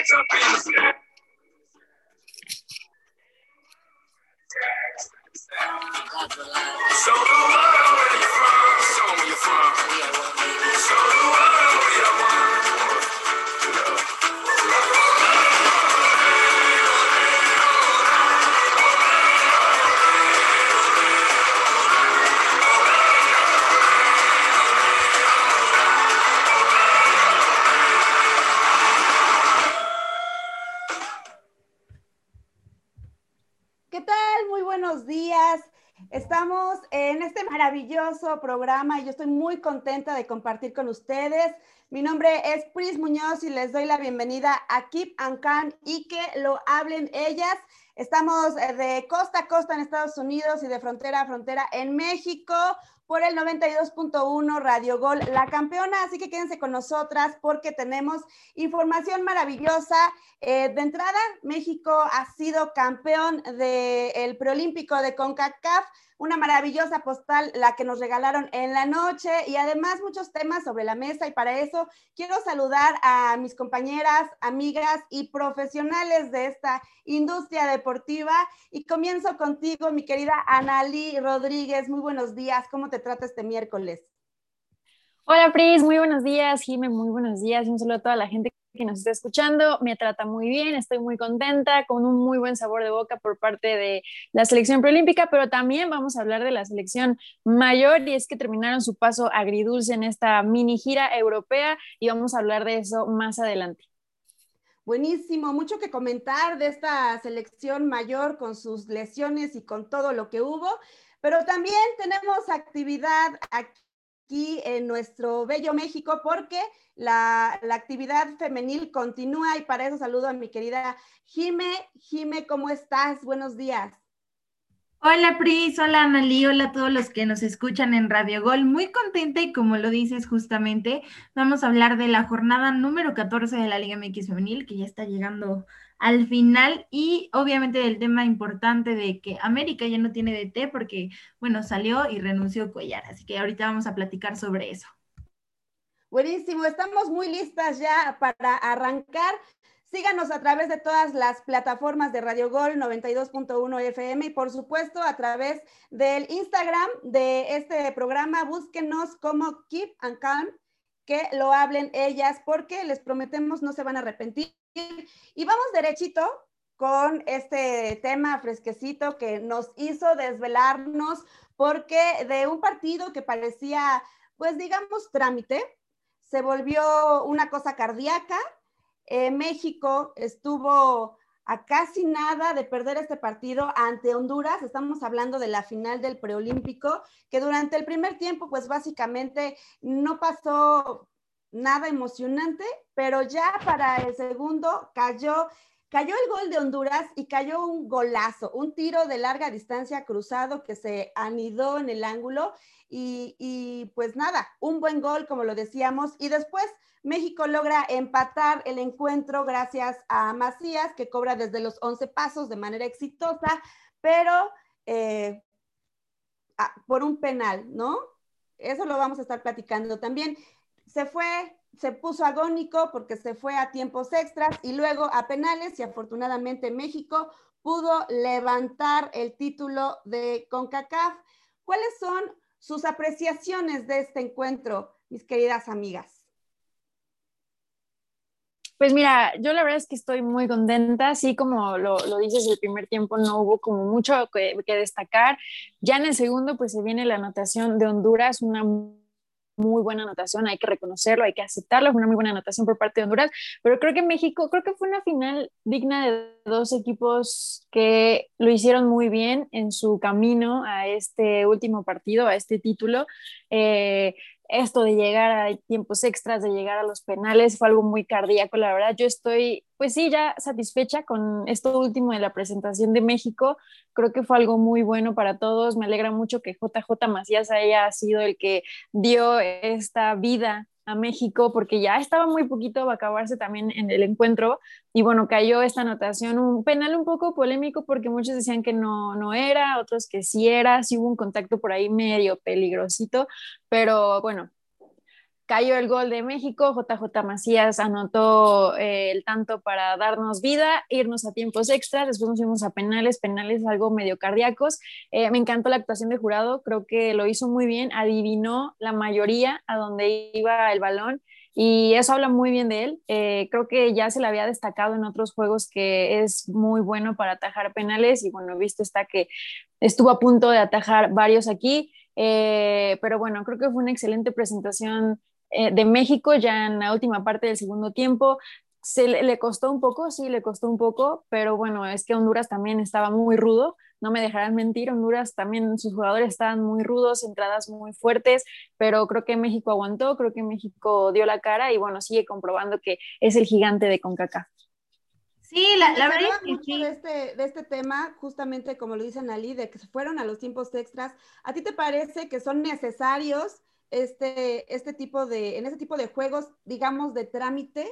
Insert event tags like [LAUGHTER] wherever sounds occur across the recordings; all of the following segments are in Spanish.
lights up in the sky. Programa y yo estoy muy contenta de compartir con ustedes. Mi nombre es Pris Muñoz y les doy la bienvenida a Keep and Can y que lo hablen ellas. Estamos eh, de costa a costa en Estados Unidos y de frontera a frontera en México por el 92.1 Radio Gol, la campeona. Así que quédense con nosotras porque tenemos información maravillosa. Eh, de entrada, México ha sido campeón del preolímpico de CONCACAF una maravillosa postal, la que nos regalaron en la noche y además muchos temas sobre la mesa y para eso quiero saludar a mis compañeras, amigas y profesionales de esta industria deportiva y comienzo contigo, mi querida Analí Rodríguez. Muy buenos días, ¿cómo te trata este miércoles? Hola Pris, muy buenos días, Jime, muy buenos días un saludo a toda la gente que nos está escuchando. Me trata muy bien, estoy muy contenta, con un muy buen sabor de boca por parte de la selección preolímpica, pero también vamos a hablar de la selección mayor y es que terminaron su paso agridulce en esta mini gira europea y vamos a hablar de eso más adelante. Buenísimo, mucho que comentar de esta selección mayor con sus lesiones y con todo lo que hubo, pero también tenemos actividad aquí en nuestro bello México porque la, actividad femenil continúa y para eso saludo a mi querida Jime. Jime, ¿cómo estás? Buenos días. Hola Pris, hola Analí, hola a todos los que nos escuchan en Radio Gol. Muy contenta y como lo dices justamente, vamos a hablar de la jornada número 14 de la Liga MX Femenil que ya está llegando al final y obviamente del tema importante de que América ya no tiene DT porque, bueno, salió y renunció Cuellar. Así que ahorita vamos a platicar sobre eso. Buenísimo, estamos muy listas ya para arrancar. Síganos a través de todas las plataformas de Radio Gol 92.1 FM y por supuesto a través del Instagram de este programa. Búsquenos como Keep and Calm, que lo hablen ellas porque les prometemos no se van a arrepentir y vamos derechito con este tema fresquecito que nos hizo desvelarnos porque de un partido que parecía, pues digamos, trámite, se volvió una cosa cardíaca. Eh, México estuvo a casi nada de perder este partido ante Honduras. Estamos hablando de la final del preolímpico, que durante el primer tiempo, pues básicamente no pasó nada emocionante, pero ya para el segundo cayó, cayó el gol de Honduras y cayó un golazo, un tiro de larga distancia cruzado que se anidó en el ángulo y, pues nada, un buen gol, como lo decíamos, y después México logra empatar el encuentro gracias a Macías, que cobra desde los 11 pasos de manera exitosa, pero eh, ah, por un penal, ¿no? Eso lo vamos a estar platicando también se fue, se puso agónico porque se fue a tiempos extras y luego a penales y afortunadamente México pudo levantar el título de CONCACAF. ¿Cuáles son sus apreciaciones de este encuentro, mis queridas amigas? Pues mira, yo la verdad es que estoy muy contenta, así como lo, lo dices, el primer tiempo no hubo como mucho que, que, destacar. Ya en el segundo, pues se viene la anotación de Honduras, una muy buena anotación, hay que reconocerlo, hay que aceptarlo, fue una muy buena anotación por parte de Honduras, pero creo que México, creo que fue una final digna de dos equipos que lo hicieron muy bien en su camino a este último partido, a este título. Eh, esto de llegar a tiempos extras, de llegar a los penales, fue algo muy cardíaco, la verdad. Yo estoy, pues sí, ya satisfecha con esto último de la presentación de México. Creo que fue algo muy bueno para todos. Me alegra mucho que JJ Macías haya sido el que dio esta vida México porque ya estaba muy poquito va a acabarse también en el encuentro y bueno, cayó esta anotación, un penal un poco polémico porque muchos decían que no, no era, otros que sí era, sí hubo un contacto por ahí medio peligrosito, pero bueno, cayó el gol de México, JJ Macías anotó eh, el tanto para darnos vida, irnos a tiempos extras, después nos fuimos a penales, penales algo medio cardíacos. Eh, me encantó la actuación de jurado, creo que lo hizo muy bien, adivinó la mayoría a donde iba el balón y eso habla muy bien de él. Eh, creo que ya se le había destacado en otros juegos que es muy bueno para atajar penales y bueno, visto está que estuvo a punto de atajar varios aquí. pero bueno, creo que fue una excelente presentación eh, de México ya en la última parte del segundo tiempo. Se le, costó un poco, sí, le costó un poco, pero bueno, es que Honduras también estaba muy rudo, no me dejarán mentir, Honduras también, sus jugadores estaban muy rudos, entradas muy fuertes, pero creo que México aguantó, creo que México dio la cara y bueno, sigue comprobando que es el gigante de CONCACAF. Sí, la, la verdad es que sí. De este, de este tema, justamente como lo dice Ali, de que se fueron a los tiempos extras, ¿a ti te parece que son necesarios este, este tipo de, en este tipo de juegos, digamos, de trámite?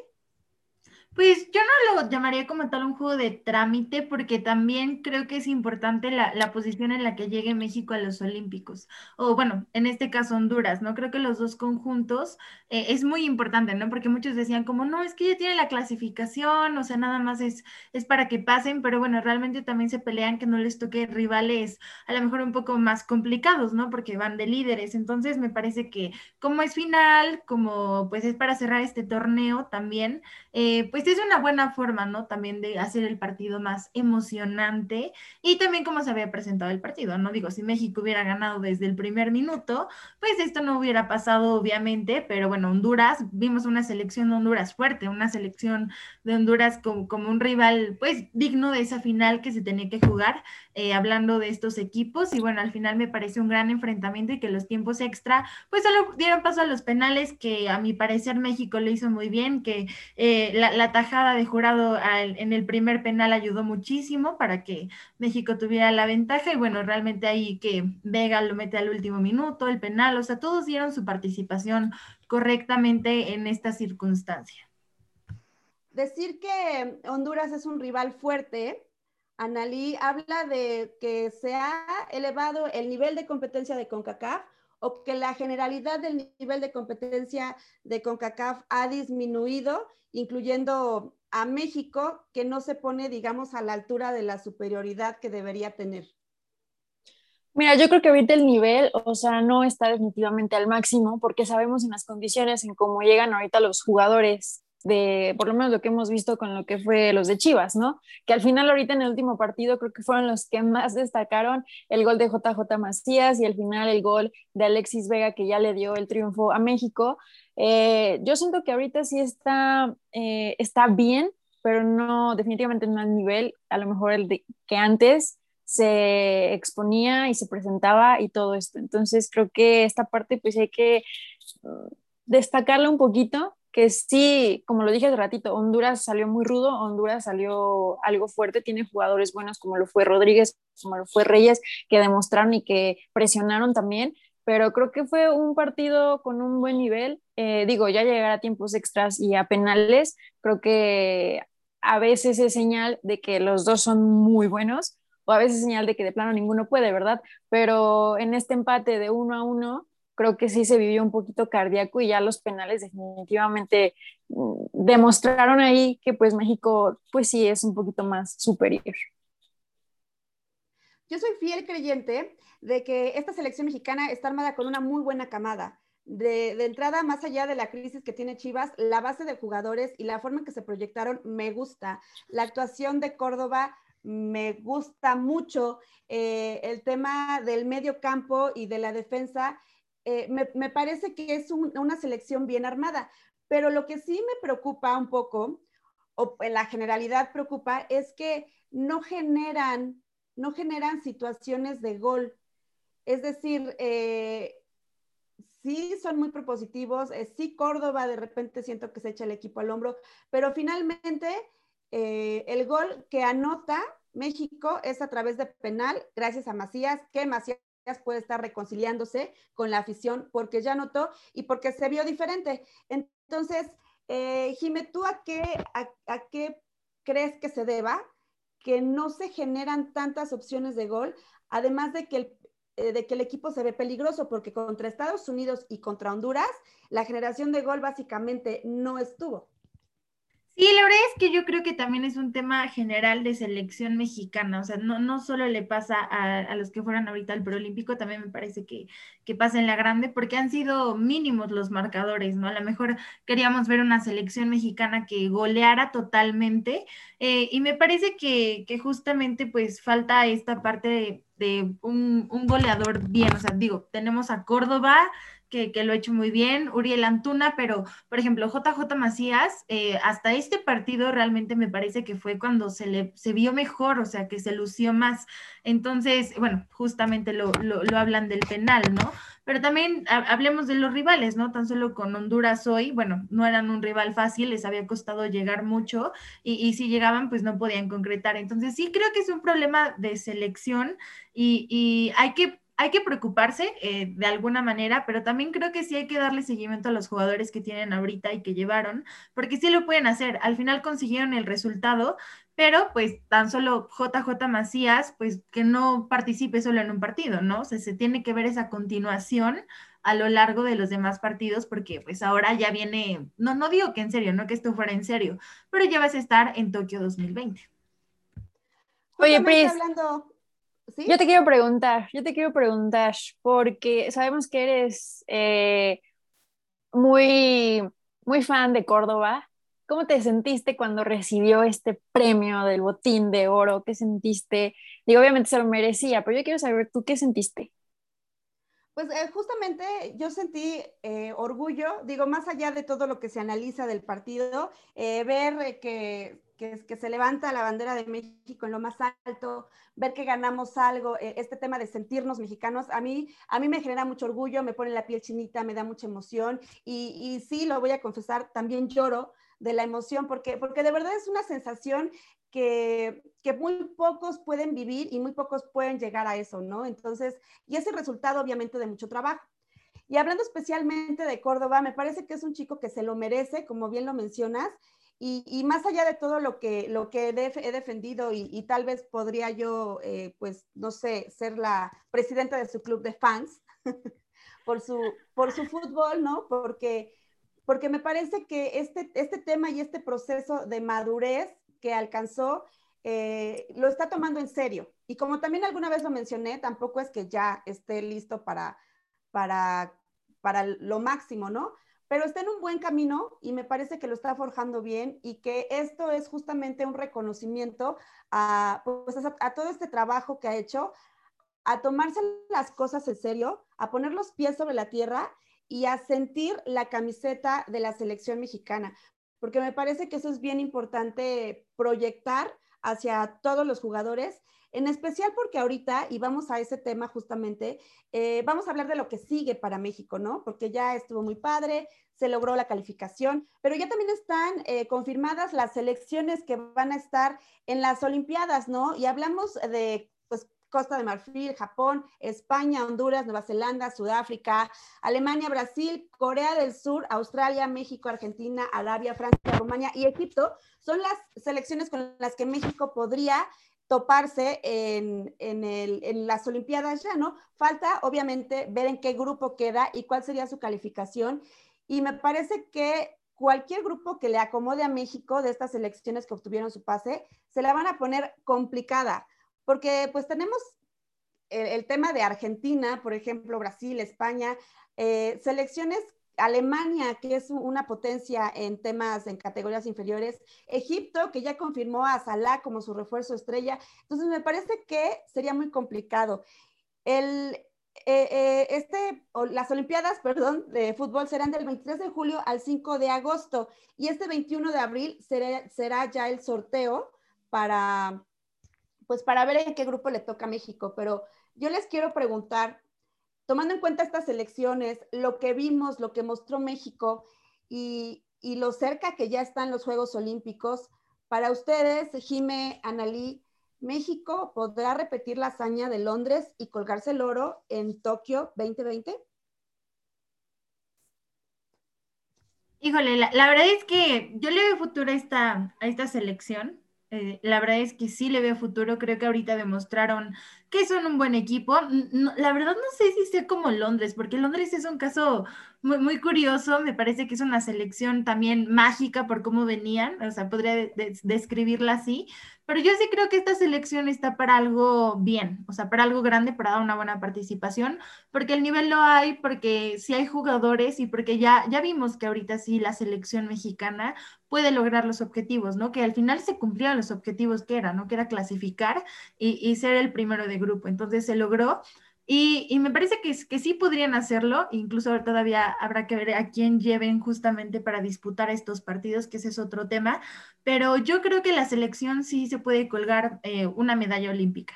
Pues yo no lo llamaría como tal un juego de trámite, porque también creo que es importante la, la, posición en la que llegue México a los Olímpicos. O bueno, en este caso Honduras, ¿no? Creo que los dos conjuntos eh, es muy importante, ¿no? Porque muchos decían como, no, es que ya tiene la clasificación, o sea, nada más es, es para que pasen, pero bueno, realmente también se pelean que no les toque rivales a lo mejor un poco más complicados, ¿no? Porque van de líderes. Entonces me parece que como es final, como pues es para cerrar este torneo también, eh, pues es una buena forma, ¿no? También de hacer el partido más emocionante y también cómo se había presentado el partido, ¿no? Digo, si México hubiera ganado desde el primer minuto, pues esto no hubiera pasado, obviamente, pero bueno, Honduras, vimos una selección de Honduras fuerte, una selección de Honduras como, como un rival, pues digno de esa final que se tenía que jugar, eh, hablando de estos equipos, y bueno, al final me parece un gran enfrentamiento y que los tiempos extra, pues solo dieron paso a los penales, que a mi parecer México lo hizo muy bien, que eh, la, la tajada de jurado en el primer penal ayudó muchísimo para que México tuviera la ventaja y bueno, realmente ahí que Vega lo mete al último minuto, el penal, o sea, todos dieron su participación correctamente en esta circunstancia. Decir que Honduras es un rival fuerte, Analí habla de que se ha elevado el nivel de competencia de CONCACAF o que la generalidad del nivel de competencia de CONCACAF ha disminuido incluyendo a México, que no se pone, digamos, a la altura de la superioridad que debería tener? Mira, yo creo que ahorita el nivel, o sea, no está definitivamente al máximo, porque sabemos en las condiciones en cómo llegan ahorita los jugadores de, por lo menos lo que hemos visto con lo que fue los de Chivas, ¿no? Que al final ahorita en el último partido creo que fueron los que más destacaron el gol de JJ Macías y al final el gol de Alexis Vega que ya le dio el triunfo a México. Eh, yo siento que ahorita sí está, eh, está bien, pero no, definitivamente no al nivel, a lo mejor el que antes se exponía y se presentaba y todo esto. Entonces creo que esta parte pues hay que mm, destacarla un poquito, que sí, como lo dije hace ratito, Honduras salió muy rudo, Honduras salió algo fuerte, tiene jugadores buenos como lo fue Rodríguez, como lo fue Reyes, que demostraron y que presionaron también, pero creo que fue un partido con un buen nivel. Eh, digo, ya llegar a tiempos extras y a penales, creo que a veces es señal de que los dos son muy buenos o a veces es señal de que de plano ninguno puede, ¿verdad? Pero en este empate de uno a uno, creo que sí se vivió un poquito cardíaco y ya los penales definitivamente mm, demostraron ahí que pues México pues sí es un poquito más superior. Yo soy fiel creyente de que esta selección mexicana está armada con una muy buena camada. De, de, entrada, más allá de la crisis que tiene Chivas, la base de jugadores y la forma en que se proyectaron me gusta. La actuación de Córdoba me gusta mucho. Eh, el tema del medio campo y de la defensa, eh, me, parece que es un, una selección bien armada. Pero lo que sí me preocupa un poco, o en la generalidad preocupa, es que no generan, no generan situaciones de gol. Es decir, eh, sí son muy propositivos, eh, sí Córdoba de repente siento que se echa el equipo al hombro, pero finalmente eh, el gol que anota México es a través de penal, gracias a Macías, que Macías puede estar reconciliándose con la afición porque ya anotó y porque se vio diferente. Entonces, eh, Jime, ¿tú a qué, a, a qué crees que se deba que no se generan tantas opciones de gol, además de que el eh, de que el equipo se ve peligroso, porque contra Estados Unidos y contra Honduras, la generación de gol básicamente no estuvo. Sí, la verdad es que yo creo que también es un tema general de selección mexicana, o sea, no, no solo le pasa a, los que fueran ahorita al preolímpico, también me parece que, que, pasa en la grande, porque han sido mínimos los marcadores, ¿no? A lo mejor queríamos ver una selección mexicana que goleara totalmente, eh, y me parece que, que, justamente pues falta esta parte de, de un, un goleador bien, o sea, digo, tenemos a Córdoba, que, lo ha hecho muy bien, Uriel Antuna, pero por ejemplo, JJ Macías, eh, hasta este partido realmente me parece que fue cuando se le se vio mejor, o sea, que se lució más. Entonces, bueno, justamente lo, lo, hablan del penal, ¿no? Pero también hablemos de los rivales, ¿no? Tan solo con Honduras hoy, bueno, no eran un rival fácil, les había costado llegar mucho y, y si llegaban, pues no podían concretar. Entonces, sí creo que es un problema de selección y, y hay que hay que preocuparse eh, de alguna manera, pero también creo que sí hay que darle seguimiento a los jugadores que tienen ahorita y que llevaron, porque sí lo pueden hacer. Al final consiguieron el resultado, pero pues tan solo JJ Macías, pues que no participe solo en un partido, ¿no? O sea, se tiene que ver esa continuación a lo largo de los demás partidos, porque pues ahora ya viene, no, no digo que en serio, no que esto fuera en serio, pero ya vas a estar en Tokio 2020. Oye, Pris, hablando, yo te quiero preguntar, yo te quiero preguntar, porque sabemos que eres eh, muy, muy fan de Córdoba. ¿Cómo te sentiste cuando recibió este premio del botín de oro? ¿Qué sentiste? Digo, obviamente se lo merecía, pero yo quiero saber tú qué sentiste. Pues eh, justamente yo sentí eh, orgullo, digo, más allá de todo lo que se analiza del partido, ver que que, se levanta la bandera de México en lo más alto, ver que ganamos algo, eh, este tema de sentirnos mexicanos, a mí, a mí me genera mucho orgullo, me pone la piel chinita, me da mucha emoción y, y sí, lo voy a confesar, también lloro de la emoción porque, porque de verdad es una sensación que, muy pocos pueden vivir y muy pocos pueden llegar a eso, ¿no? Entonces, y es el resultado obviamente de mucho trabajo. Y hablando especialmente de Córdoba, me parece que es un chico que se lo merece, como bien lo mencionas, y, más allá de todo lo que, he defendido y, tal vez podría yo, eh, pues, no sé, ser la presidenta de su club de fans [LAUGHS] por, su, fútbol, ¿no? Porque, porque me parece que este, este tema y este proceso de madurez que alcanzó eh, lo está tomando en serio. Y como también alguna vez lo mencioné, tampoco es que ya esté listo para, para, para lo máximo, ¿no? pero está en un buen camino y me parece que lo está forjando bien y que esto es justamente un reconocimiento a, pues, a, todo este trabajo que ha hecho, a tomarse las cosas en serio, a poner los pies sobre la tierra y a sentir la camiseta de la selección mexicana, porque me parece que eso es bien importante proyectar hacia todos los jugadores en especial porque ahorita, y vamos a ese tema justamente, eh, vamos a hablar de lo que sigue para México, ¿no? Porque ya estuvo muy padre, se logró la calificación, pero ya también están eh, confirmadas las selecciones que van a estar en las Olimpiadas, ¿no? Y hablamos de, Costa de Marfil, Japón, España, Honduras, Nueva Zelanda, Sudáfrica, Alemania, Brasil, Corea del Sur, Australia, México, Argentina, Arabia, Francia, Rumania y Egipto. Son las selecciones con las que México podría toparse en, en, las Olimpiadas ya, ¿no? Falta, obviamente, ver en qué grupo queda y cuál sería su calificación. Y me parece que cualquier grupo que le acomode a México de estas elecciones que obtuvieron su pase, se la van a poner complicada, porque pues tenemos el, tema de Argentina, por ejemplo, Brasil, España, eh, selecciones Alemania, que es una potencia en temas en categorías inferiores, Egipto, que ya confirmó a Salah como su refuerzo estrella. Entonces, me parece que sería muy complicado. El, eh, eh, este, las Olimpiadas, [LAUGHS] perdón, de fútbol serán del 23 de julio al 5 de agosto y este 21 de abril será, será ya el sorteo para, pues para ver en qué grupo le toca a México. Pero yo les quiero preguntar, tomando en cuenta estas elecciones, lo que vimos, lo que mostró México y, lo cerca que ya están los Juegos Olímpicos, para ustedes, Jime, Analí, ¿México podrá repetir la hazaña de Londres y colgarse el oro en Tokio 2020? Híjole, la, verdad es que yo le veo futuro a esta, a esta selección. Eh, la verdad es que sí le veo futuro. Creo que ahorita demostraron que son un buen equipo. la verdad no sé si sea como Londres, porque Londres es un caso muy, muy curioso, me parece que es una selección también mágica por cómo venían, o sea, podría describirla así, pero yo sí creo que esta selección está para algo bien, o sea, para algo grande, para dar una buena participación, porque el nivel lo hay, porque sí hay jugadores y porque ya, ya vimos que ahorita sí la selección mexicana puede lograr los objetivos, ¿no? Que al final se cumplieron los objetivos que era, ¿no? Que era clasificar y, y ser el primero de grupo. Entonces se logró. Y, me parece que, que, sí podrían hacerlo, incluso todavía habrá que ver a quién lleven justamente para disputar estos partidos, que ese es otro tema, pero yo creo que la selección sí se puede colgar eh, una medalla olímpica.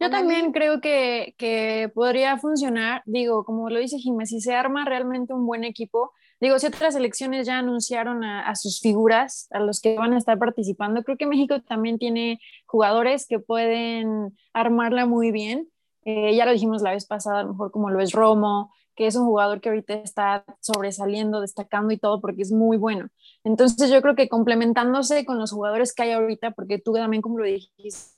Yo también creo que, que, podría funcionar, digo, como lo dice Jiménez, si se arma realmente un buen equipo, Digo, si otras selecciones ya anunciaron a, sus figuras, a los que van a estar participando, creo que México también tiene jugadores que pueden armarla muy bien. Eh, ya lo dijimos la vez pasada, a lo mejor como lo es Romo, que es un jugador que ahorita está sobresaliendo, destacando y todo porque es muy bueno. Entonces yo creo que complementándose con los jugadores que hay ahorita, porque tú también como lo dijiste,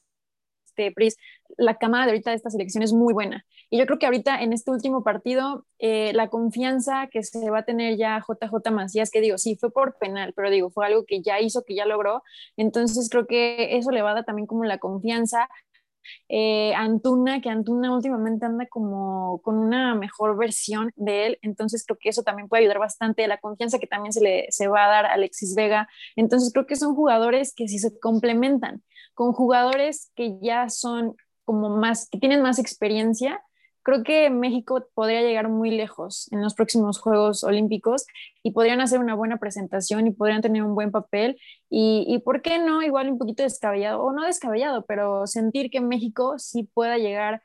Pris, la camada de ahorita de esta selección es muy buena. Y yo creo que ahorita en este último partido, eh, la confianza que se va a tener ya JJ Macías, que digo, sí, fue por penal, pero digo, fue algo que ya hizo, que ya logró. Entonces creo que eso le va a dar también como la confianza. Eh, Antuna, que Antuna últimamente anda como con una mejor versión de él, entonces creo que eso también puede ayudar bastante, la confianza que también se le se va a dar a Alexis Vega, entonces creo que son jugadores que si se complementan con jugadores que ya son como más, que tienen más experiencia, creo que México podría llegar muy lejos en los próximos Juegos Olímpicos y podrían hacer una buena presentación y podrían tener un buen papel y, y, ¿por qué no? Igual un poquito descabellado, o no descabellado, pero sentir que México sí pueda llegar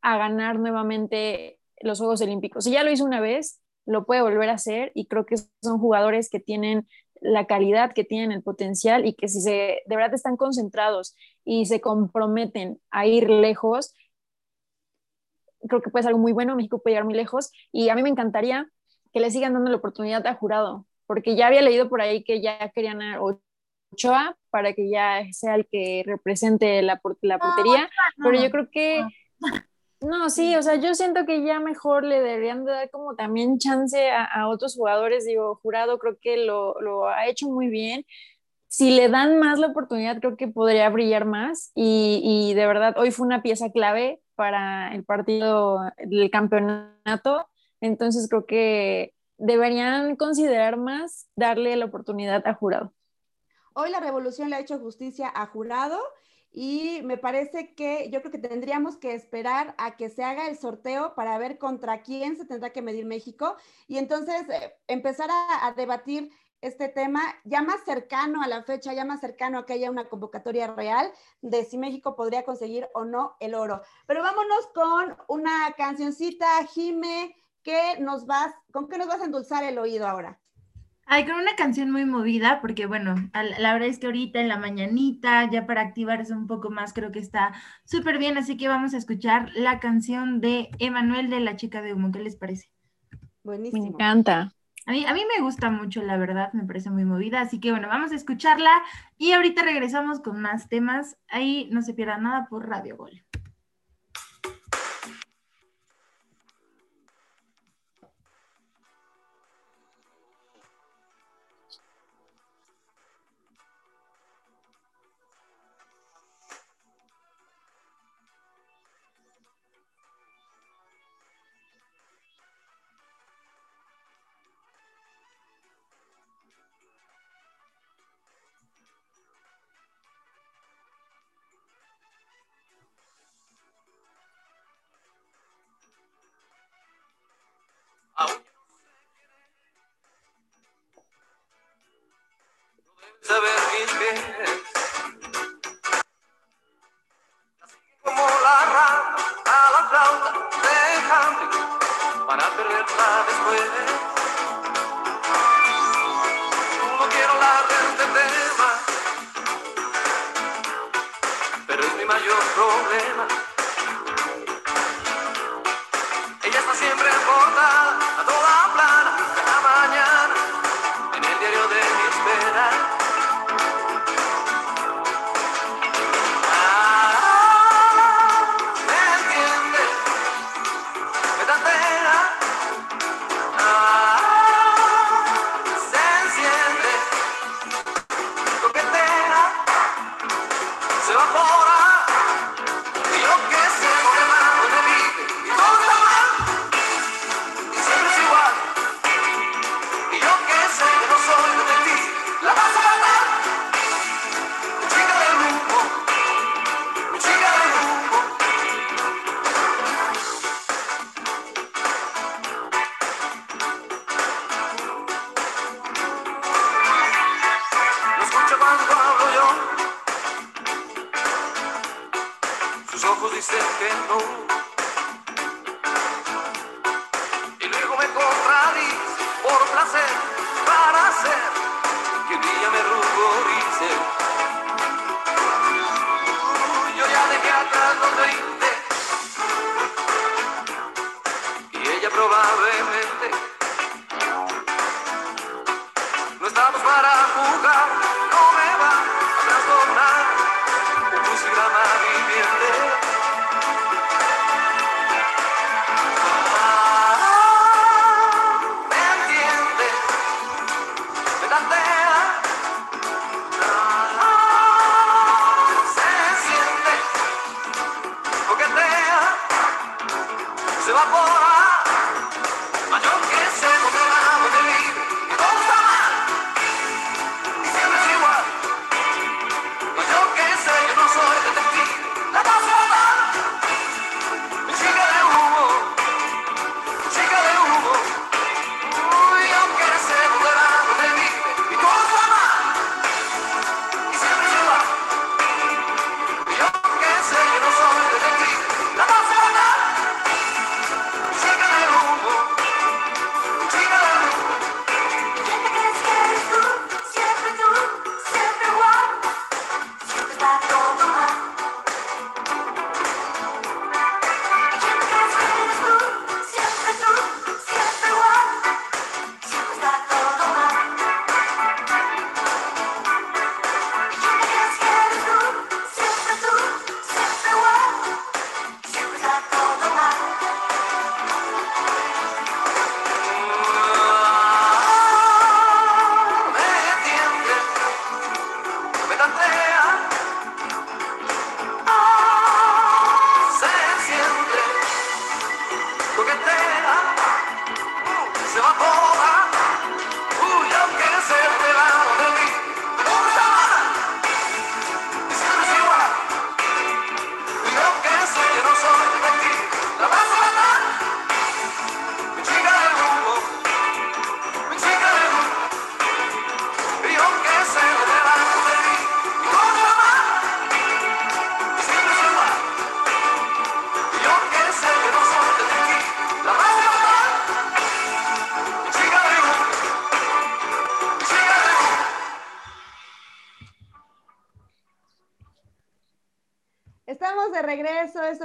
a ganar nuevamente los Juegos Olímpicos. Si ya lo hizo una vez, lo puede volver a hacer y creo que son jugadores que tienen la calidad que tienen, el potencial y que si se de verdad están concentrados y se comprometen a ir lejos, creo que puede ser algo muy bueno, México puede llegar muy lejos y a mí me encantaría que le sigan dando la oportunidad a jurado, porque ya había leído por ahí que ya querían a Ochoa para que ya sea el que represente la, la portería, pero yo creo que no, sí, o sea, yo siento que ya mejor le deberían dar como también chance a, otros jugadores, digo, jurado creo que lo, lo, ha hecho muy bien. Si le dan más la oportunidad, creo que podría brillar más. Y, y de verdad, hoy fue una pieza clave para el partido del campeonato, entonces creo que deberían considerar más darle la oportunidad a jurado. Hoy la revolución le ha hecho justicia a jurado y me parece que yo creo que tendríamos que esperar a que se haga el sorteo para ver contra quién se tendrá que medir México y entonces eh, empezar a, debatir este tema ya más cercano a la fecha, ya más cercano a que haya una convocatoria real de si México podría conseguir o no el oro. Pero vámonos con una cancioncita, Jime, que nos vas, ¿con qué nos vas a endulzar el oído ahora? Ay, con una canción muy movida, porque bueno, la verdad es que ahorita en la mañanita, ya para activarse un poco más, creo que está súper bien, así que vamos a escuchar la canción de Emanuel de La Chica de Humo, ¿qué les parece? Buenísimo. Me encanta. A mí, a mí me gusta mucho, la verdad, me parece muy movida, así que bueno, vamos a escucharla y ahorita regresamos con más temas. Ahí no se pierda nada por Radio Gol. amor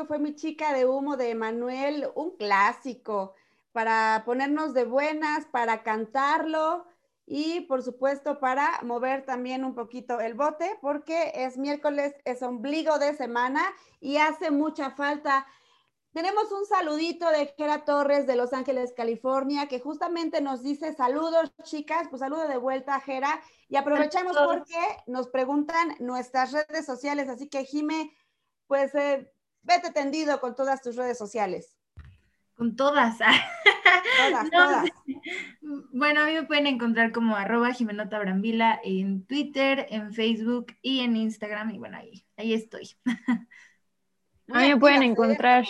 fue mi chica de humo de Emanuel, un clásico para ponernos de buenas, para cantarlo y por supuesto para mover también un poquito el bote porque es miércoles, es ombligo de semana y hace mucha falta. Tenemos un saludito de Gera Torres de Los Ángeles, California, que justamente nos dice saludos, chicas, pues saludo de vuelta a Gera y aprovechamos porque nos preguntan nuestras redes sociales, así que Jime, pues eh, vete tendido con todas tus redes sociales. Con todas. [LAUGHS] Todas, No, todas. [LAUGHS] Bueno, a mí me pueden encontrar como arroba Jimenota Brambila en Twitter, en Facebook y en Instagram. Y bueno, ahí, ahí estoy. [LAUGHS] A mí me pueden encontrar.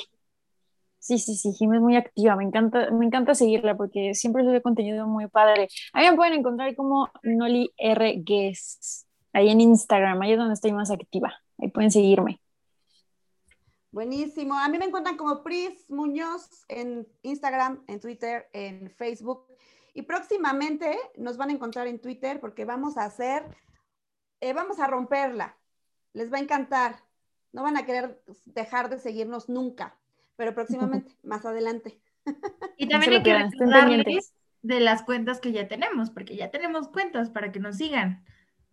Sí, sí, sí, Jim es muy activa, me encanta, me encanta seguirla porque siempre sube contenido muy padre. A mí me pueden encontrar como Noli R. Guests, ahí en Instagram, ahí es donde estoy más activa. Ahí pueden seguirme. Buenísimo. A mí me encuentran como Pris Muñoz en Instagram, en Twitter, en Facebook. Y próximamente nos van a encontrar en Twitter porque vamos a hacer, eh, vamos a romperla. Les va a encantar. No van a querer dejar de seguirnos nunca, pero próximamente, [LAUGHS] más adelante. Y también hay que recordarles de las cuentas que ya tenemos, porque ya tenemos cuentas para que nos sigan.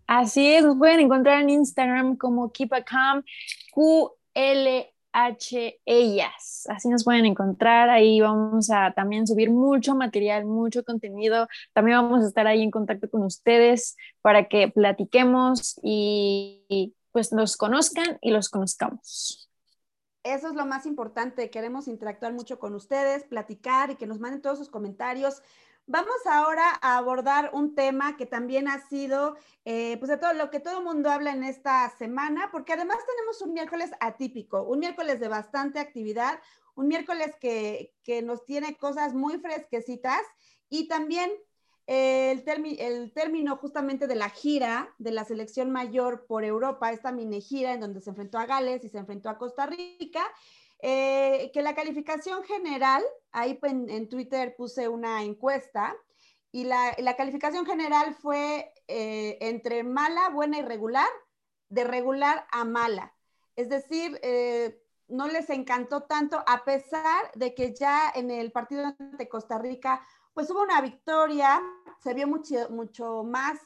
Así es, nos pueden encontrar en Instagram como KeepACam, QLH ellas. Así nos pueden encontrar. Ahí vamos a también subir mucho material, mucho contenido. También vamos a estar ahí en contacto con ustedes para que platiquemos y, y, pues nos conozcan y los conozcamos. Eso es lo más importante. Queremos interactuar mucho con ustedes, platicar y que nos manden todos sus comentarios. Vamos ahora a abordar un tema que también ha sido, eh, pues de todo lo que todo el mundo habla en esta semana, porque además tenemos un miércoles atípico, un miércoles de bastante actividad, un miércoles que, que nos tiene cosas muy fresquecitas y también el, termi- el término justamente de la gira de la selección mayor por Europa, esta mini gira en donde se enfrentó a Gales y se enfrentó a Costa Rica, eh, que la calificación general, ahí en, en Twitter puse una encuesta, y la, la calificación general fue eh, entre mala, buena y regular, de regular a mala. Es decir, eh, no les encantó tanto, a pesar de que ya en el partido ante Costa Rica, pues hubo una victoria, se vio mucho, mucho más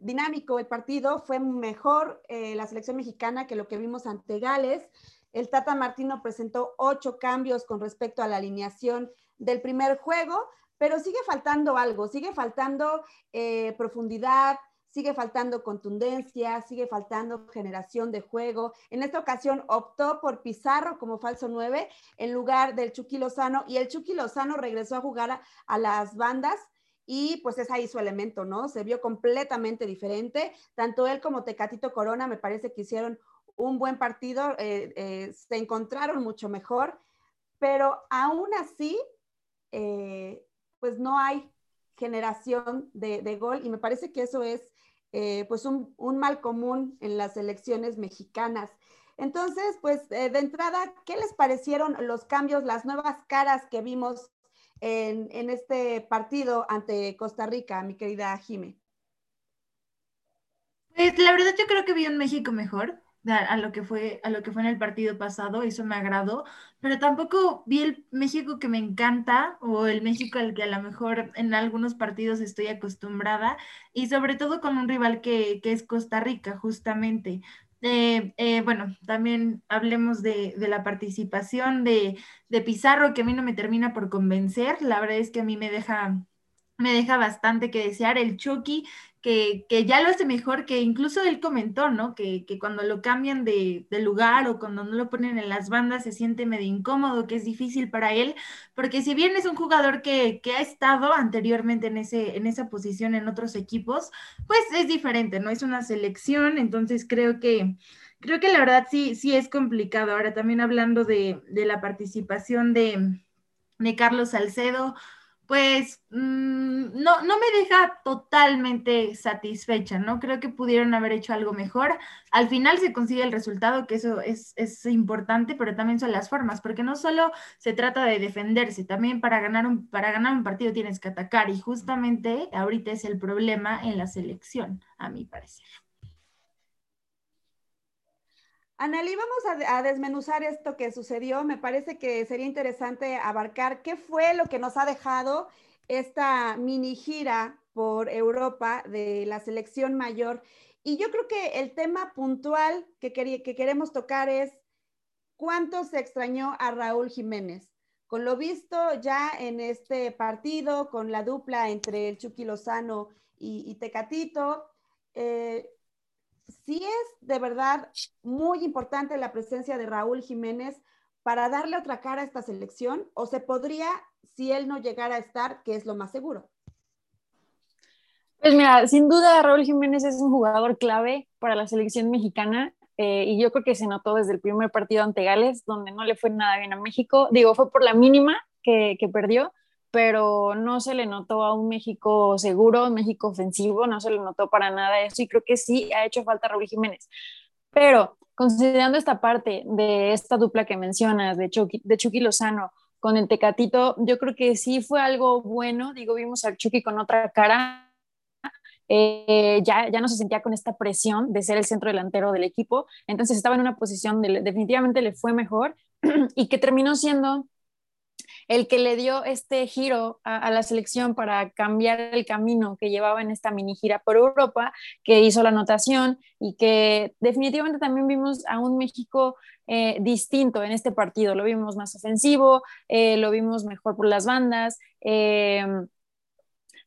dinámico el partido, fue mejor la selección mexicana que lo que vimos ante Gales. El Tata Martino presentó ocho cambios con respecto a la alineación del primer juego, pero sigue faltando algo, sigue faltando eh, profundidad, sigue faltando contundencia, sigue faltando generación de juego. En esta ocasión optó por Pizarro como falso 9 en lugar del Chucky Lozano y el Chucky Lozano regresó a jugar a, a las bandas y pues es ahí su elemento, ¿no? Se vio completamente diferente. Tanto él como Tecatito Corona me parece que hicieron un buen partido, eh, eh, se encontraron mucho mejor, pero aún así, eh, pues no hay generación de, de, gol y me parece que eso es pues un, un, mal común en las elecciones mexicanas. Entonces, pues de entrada, ¿qué les parecieron los cambios, las nuevas caras que vimos en, en este partido ante Costa Rica, mi querida Jime? Pues la verdad yo creo que vi un México mejor a lo que fue a lo que fue en el partido pasado, eso me agradó, pero tampoco vi el México que me encanta o el México al que a lo mejor en algunos partidos estoy acostumbrada y sobre todo con un rival que, que es Costa Rica, justamente. Eh, eh, bueno, también hablemos de, de la participación de, de, Pizarro, que a mí no me termina por convencer. La verdad es que a mí me deja, me deja bastante que desear. El Chucky, que, que, ya lo hace mejor, que incluso él comentó, ¿no? Que, que cuando lo cambian de, de, lugar o cuando no lo ponen en las bandas se siente medio incómodo, que es difícil para él, porque si bien es un jugador que, que ha estado anteriormente en, ese, en esa posición en otros equipos, pues es diferente, ¿no? Es una selección, entonces creo que... Creo que la verdad sí, sí es complicado. Ahora también hablando de, de la participación de, de Carlos Salcedo, pues mmm, no, no me deja totalmente satisfecha, ¿no? Creo que pudieron haber hecho algo mejor. Al final se consigue el resultado, que eso es, es, importante, pero también son las formas, porque no solo se trata de defenderse, también para ganar, un, para ganar un partido tienes que atacar, y justamente ahorita es el problema en la selección, a mi parecer. Analí, vamos a, desmenuzar esto que sucedió. Me parece que sería interesante abarcar qué fue lo que nos ha dejado esta mini gira por Europa de la selección mayor. Y yo creo que el tema puntual que, que, que queremos tocar es cuánto se extrañó a Raúl Jiménez. Con lo visto ya en este partido, con la dupla entre el Chucky Lozano y, y Tecatito, eh, sí es de verdad muy importante la presencia de Raúl Jiménez para darle otra cara a esta selección o se podría, si él no llegara a estar, que es lo más seguro? Pues mira, sin duda Raúl Jiménez es un jugador clave para la selección mexicana eh, y yo creo que se notó desde el primer partido ante Gales, donde no le fue nada bien a México. Digo, fue por la mínima que, que perdió, pero no se le notó a un México seguro, un México ofensivo, no se le notó para nada eso y creo que sí ha hecho falta Raúl Jiménez. Pero considerando esta parte de esta dupla que mencionas, de Chucky, de Chucky Lozano con el Tecatito, yo creo que sí fue algo bueno, digo, vimos al Chucky con otra cara, eh, ya, ya no se sentía con esta presión de ser el centro delantero del equipo, entonces estaba en una posición de, definitivamente le fue mejor [CLEARS THROAT] y que terminó siendo el que le dio este giro a, la selección para cambiar el camino que llevaba en esta mini gira por Europa, que hizo la anotación y que definitivamente también vimos a un México eh, distinto en este partido. Lo vimos más ofensivo, eh, lo vimos mejor por las bandas. Eh,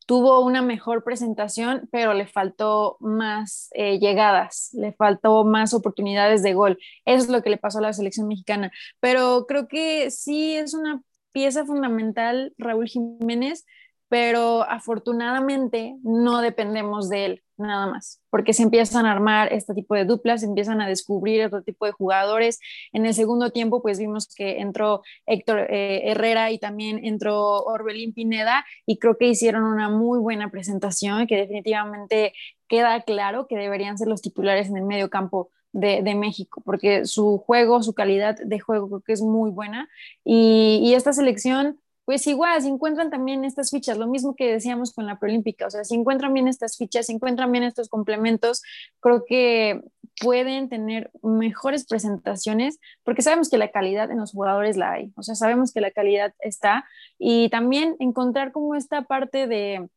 tuvo una mejor presentación, pero le faltó más llegadas, le faltó más oportunidades de gol. Es lo que le pasó a la selección mexicana. Pero creo que sí es una pieza fundamental Raúl Jiménez, pero afortunadamente no dependemos de él. nada más, porque se empiezan a armar este tipo de duplas, se empiezan a descubrir otro tipo de jugadores. En el segundo tiempo, pues vimos que entró Héctor eh, Herrera y también entró Orbelín Pineda y creo que hicieron una muy buena presentación que definitivamente queda claro que deberían ser los titulares en el medio campo de, de, México, porque su juego, su calidad de juego creo que es muy buena. Y, y, esta selección, pues igual, si encuentran también estas fichas, lo mismo que decíamos con la preolímpica, o sea, si encuentran bien estas fichas, si encuentran bien estos complementos, creo que pueden tener mejores presentaciones, porque sabemos que la calidad en los jugadores la hay, o sea, sabemos que la calidad está, y también encontrar como esta parte de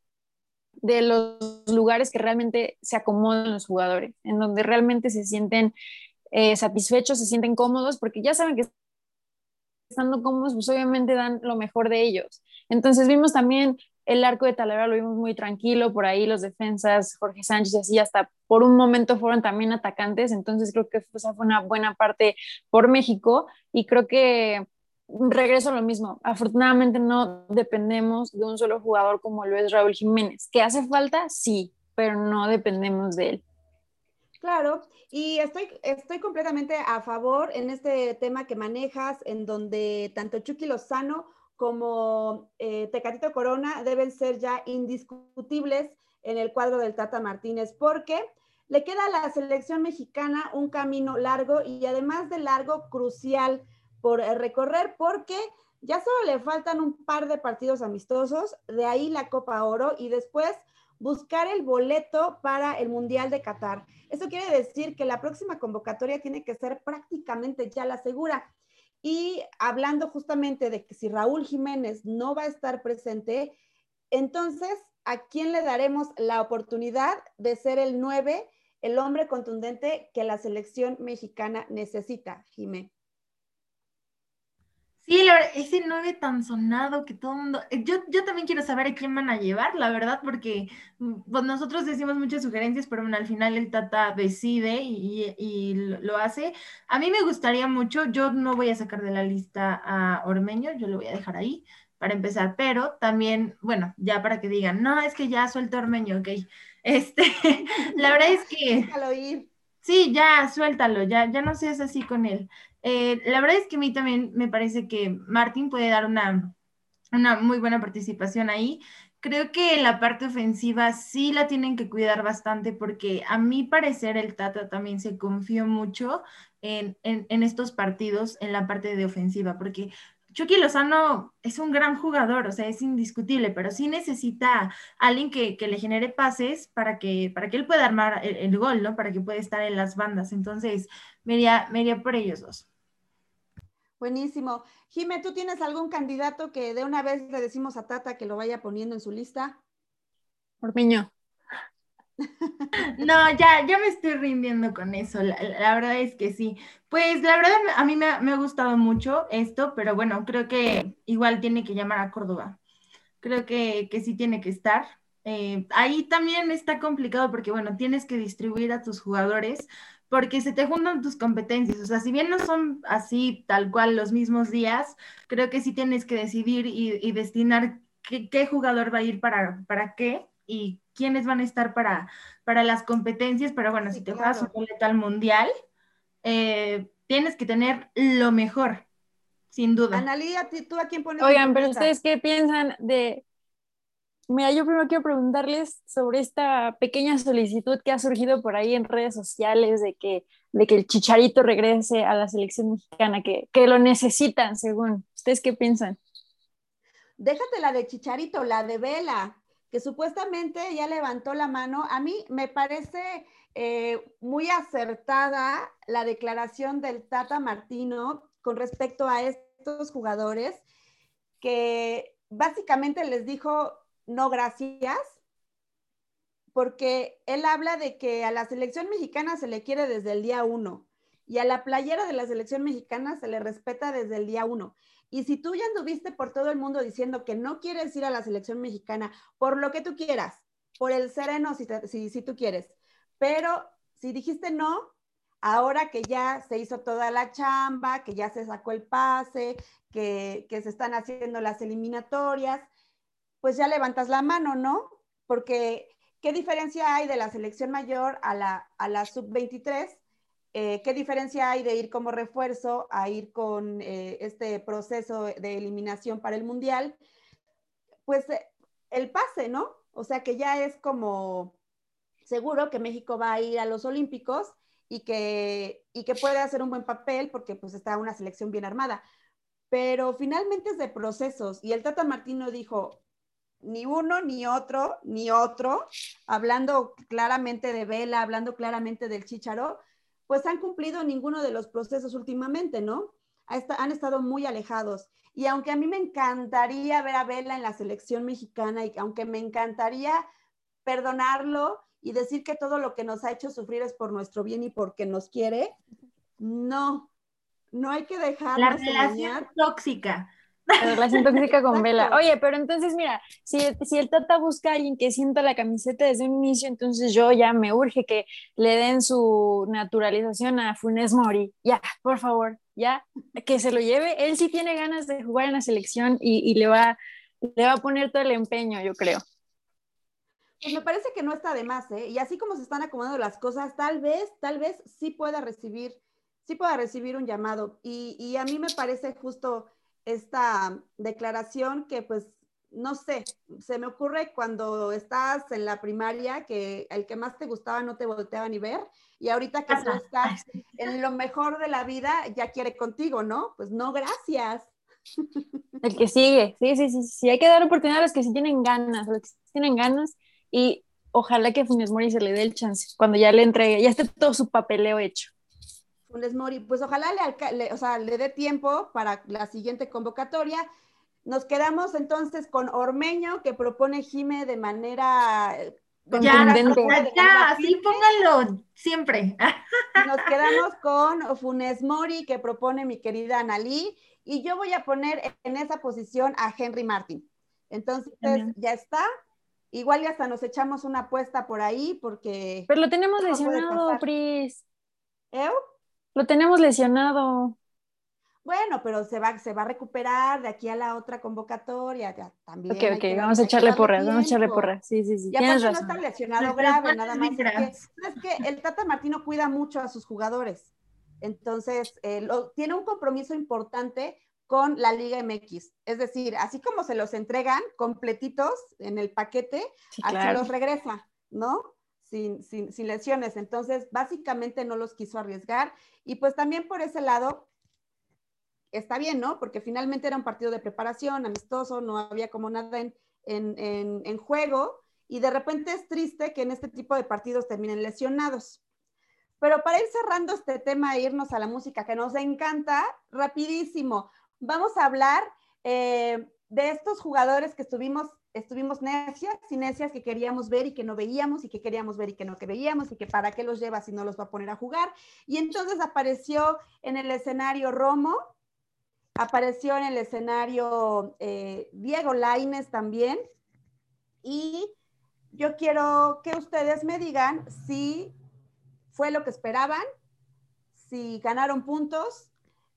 de los lugares que realmente se acomodan los jugadores, en donde realmente se sienten eh, satisfechos, se sienten cómodos, porque ya saben que estando cómodos, pues obviamente dan lo mejor de ellos. Entonces vimos también el arco de Talavera, lo vimos muy tranquilo, por ahí los defensas, Jorge Sánchez y así, hasta por un momento fueron también atacantes, entonces creo que esa fue una buena parte por México y creo que regreso a lo mismo. Afortunadamente no dependemos de un solo jugador como lo es Raúl Jiménez. ¿Que hace falta? Sí, pero no dependemos de él. Claro, y estoy, estoy completamente a favor en este tema que manejas, en donde tanto Chucky Lozano como eh, Tecatito Corona deben ser ya indiscutibles en el cuadro del Tata Martínez, porque le queda a la selección mexicana un camino largo y además de largo, crucial por eh, recorrer porque ya solo le faltan un par de partidos amistosos, de ahí la Copa Oro y después buscar el boleto para el Mundial de Qatar. Eso quiere decir que la próxima convocatoria tiene que ser prácticamente ya la segura. Y hablando justamente de que si Raúl Jiménez no va a estar presente, entonces, ¿a quién le daremos la oportunidad de ser el 9, el hombre contundente que la selección mexicana necesita, Jiménez? Sí, ese 9 tan sonado que todo el mundo. eh, Yo, yo también quiero saber a quién van a llevar, la verdad, porque mm, pues nosotros decimos muchas sugerencias, pero bueno, al final el Tata decide y, y lo hace. A mí me gustaría mucho, yo no voy a sacar de la lista a Ormeño, yo lo voy a dejar ahí para empezar, pero también, bueno, ya para que digan, no, es que ya suelta Ormeño, ok. [LAUGHS] Este, la verdad es que. [LAUGHS] Déjalo ir. Sí, ya, suéltalo, ya, ya no seas así con él. Eh, la verdad es que a mí también me parece que Martín puede dar una, una muy buena participación ahí. Creo que la parte ofensiva sí la tienen que cuidar bastante porque a mi parecer el Tata también se confió mucho en, en, estos partidos en la parte de ofensiva, porque Chucky Lozano es un gran jugador, o sea, es indiscutible, pero sí necesita alguien que, que le genere pases para que, para que él pueda armar el, gol, ¿no? Para que pueda estar en las bandas. Entonces, me iría por ellos dos. Buenísimo. Jime, ¿tú tienes algún candidato que de una vez le decimos a Tata que lo vaya poniendo en su lista? Ormeño. [LAUGHS] No, ya, ya me estoy rindiendo con eso. La, la, verdad es que sí. Pues la verdad a mí me, me, ha gustado mucho esto, pero bueno, creo que igual tiene que llamar a Córdoba. Creo que, que sí tiene que estar. Eh, ahí también está complicado porque, bueno, tienes que distribuir a tus jugadores porque se te juntan tus competencias. O sea, si bien no son así tal cual los mismos días, creo que sí tienes que decidir y, y destinar qué, qué, jugador va a ir para, para qué y quiénes van a estar para, para las competencias, pero bueno, sí, si te claro. juegas un boleto al mundial, eh, tienes que tener lo mejor, sin duda. Analia, ¿tú a quién pones? Oigan, pero ustedes qué piensan de... Mira, yo primero quiero preguntarles sobre esta pequeña solicitud que ha surgido por ahí en redes sociales de que, de que el chicharito regrese a la selección mexicana, que, que lo necesitan, según. ¿Ustedes qué piensan? Déjate la de chicharito, la de vela que supuestamente ya levantó la mano. A mí me parece eh, muy acertada la declaración del Tata Martino con respecto a estos jugadores, que básicamente les dijo no gracias, porque él habla de que a la selección mexicana se le quiere desde el día uno y a la playera de la selección mexicana se le respeta desde el día uno. Y si tú ya anduviste por todo el mundo diciendo que no quieres ir a la selección mexicana por lo que tú quieras, por el sereno si, si tú quieres, pero si dijiste no, ahora que ya se hizo toda la chamba, que ya se sacó el pase, que, que se están haciendo las eliminatorias, pues ya levantas la mano, ¿no? Porque ¿qué diferencia hay de la selección mayor a la, a la sub-23? Eh, ¿Qué diferencia hay de ir como refuerzo a ir con eh, este proceso de eliminación para el Mundial? Pues eh, el pase, ¿no? O sea que ya es como seguro que México va a ir a los Olímpicos y que, y que puede hacer un buen papel porque pues está una selección bien armada. Pero finalmente es de procesos y el Tata Martino dijo, ni uno, ni otro, ni otro, hablando claramente de Vela, hablando claramente del Chicharo, pues han cumplido ninguno de los procesos últimamente, ¿no? Han estado muy alejados. Y aunque a mí me encantaría ver a Vela en la selección mexicana y aunque me encantaría perdonarlo y decir que todo lo que nos ha hecho sufrir es por nuestro bien y porque nos quiere, no, no hay que dejar La relación tóxica. La relación tóxica con. Vela. Oye, pero entonces mira, si, si el Tata busca a alguien que sienta la camiseta desde un inicio, entonces yo ya me urge que le den su naturalización a Funes Mori. Ya, por favor, ya, que se lo lleve. Él sí tiene ganas de jugar en la selección y, y le, va, le va a poner todo el empeño, yo creo. Pues me parece que no está de más, ¿eh? Y así como se están acomodando las cosas, tal vez, tal vez sí pueda recibir, sí pueda recibir un llamado. Y, y a mí me parece justo esta declaración que pues, no sé, se me ocurre cuando estás en la primaria que el que más te gustaba no te volteaba ni ver y ahorita que tú estás en lo mejor de la vida ya quiere contigo, ¿no? Pues no, gracias. [LAUGHS] El que sigue, sí, sí, sí, sí, hay que dar oportunidad a los que sí tienen ganas, a los que sí tienen ganas y ojalá que Funes Mori se le dé el chance cuando ya le entregue, ya esté todo su papeleo hecho. Funes Mori, pues ojalá le, le- o sea, le dé tiempo para la siguiente convocatoria. Nos quedamos entonces con Ormeño, que propone Jime de manera... eh, de Ya, manera- Contundente. de ya, ya, así pónganlo siempre. Y [LAUGHS] Nos quedamos con Funes Mori, que propone mi querida Analí, y yo voy a poner en esa posición a Henry Martin. Entonces, También. ya está. Igual ya hasta nos echamos una apuesta por ahí, porque... Pero lo tenemos lesionado. Pris. ¿Eu? Lo tenemos lesionado. Bueno, pero se va, se va a recuperar de aquí a la otra convocatoria. Ya, también Ok, ok, vamos a echarle porras, vamos a echarle tiempo. porras. Sí, sí, sí, Y tienes no está lesionado grave, nada más. Es que, vibras. es que el Tata Martino cuida mucho a sus jugadores. Entonces, eh, lo- tiene un compromiso importante con la Liga MX. Es decir, así como se los entregan completitos en el paquete, Sí, así claro. los regresa, ¿no? Sin, sin, sin lesiones. Entonces, básicamente no los quiso arriesgar. Y pues también por ese lado, está bien, ¿no? Porque finalmente era un partido de preparación, amistoso, no había como nada en, en, en, en juego. Y de repente es triste que en este tipo de partidos terminen lesionados. Pero para ir cerrando este tema e irnos a la música que nos encanta, rapidísimo, vamos a hablar eh, de estos jugadores que estuvimos, estuvimos necias y necias que queríamos ver y que no veíamos y que queríamos ver y que no que veíamos y que para qué los lleva si no los va a poner a jugar. Y entonces apareció en el escenario Romo, apareció en el escenario eh, Diego Laines también. Y yo quiero que ustedes me digan si fue lo que esperaban, si ganaron puntos,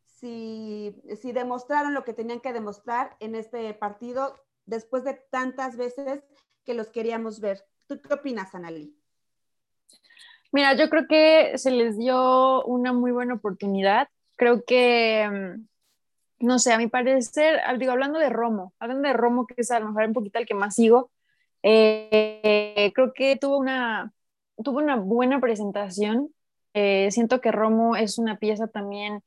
si, si demostraron lo que tenían que demostrar en este partido después de tantas veces que los queríamos ver. ¿Tú qué opinas, Analí? Mira, yo creo que se les dio una muy buena oportunidad. Creo que, mm, no sé, a mi parecer, digo, hablando de Romo, hablando de Romo, que es a lo mejor un poquito el que más sigo, eh, creo que tuvo una, tuvo una buena presentación. Eh, siento que Romo es una pieza también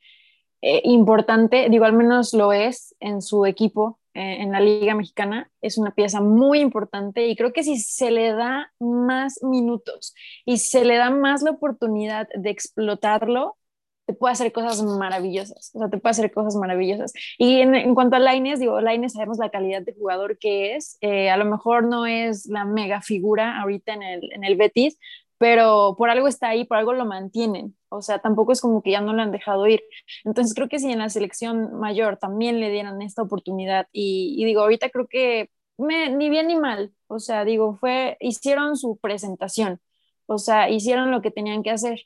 eh, importante, digo, al menos lo es en su equipo, eh, en la Liga Mexicana, es una pieza muy importante y creo que si se le da más minutos y se le da más la oportunidad de explotarlo, te puede hacer cosas maravillosas, o sea, te puede hacer cosas maravillosas. Y en, cuanto a Laines, digo, Laines sabemos la calidad de jugador que es, eh, a lo mejor no es la mega figura ahorita en el, en el Betis, pero por algo está ahí, por algo lo mantienen, o sea, tampoco es como que ya no lo han dejado ir. Entonces creo que si en la selección mayor también le dieran esta oportunidad y, y digo, ahorita creo que me, ni bien ni mal, o sea, digo, fue, hicieron su presentación, o sea, hicieron lo que tenían que hacer.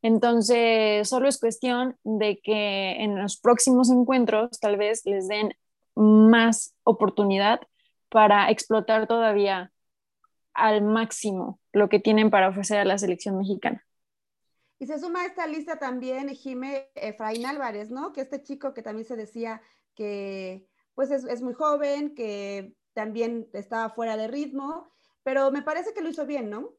Entonces, solo es cuestión de que en los próximos encuentros tal vez les den más oportunidad para explotar todavía al máximo lo que tienen para ofrecer a la selección mexicana. Y se suma a esta lista también Jime Efraín Álvarez, ¿no? Que este chico que también se decía que pues es, es muy joven, que también estaba fuera de ritmo, pero me parece que lo hizo bien, ¿no?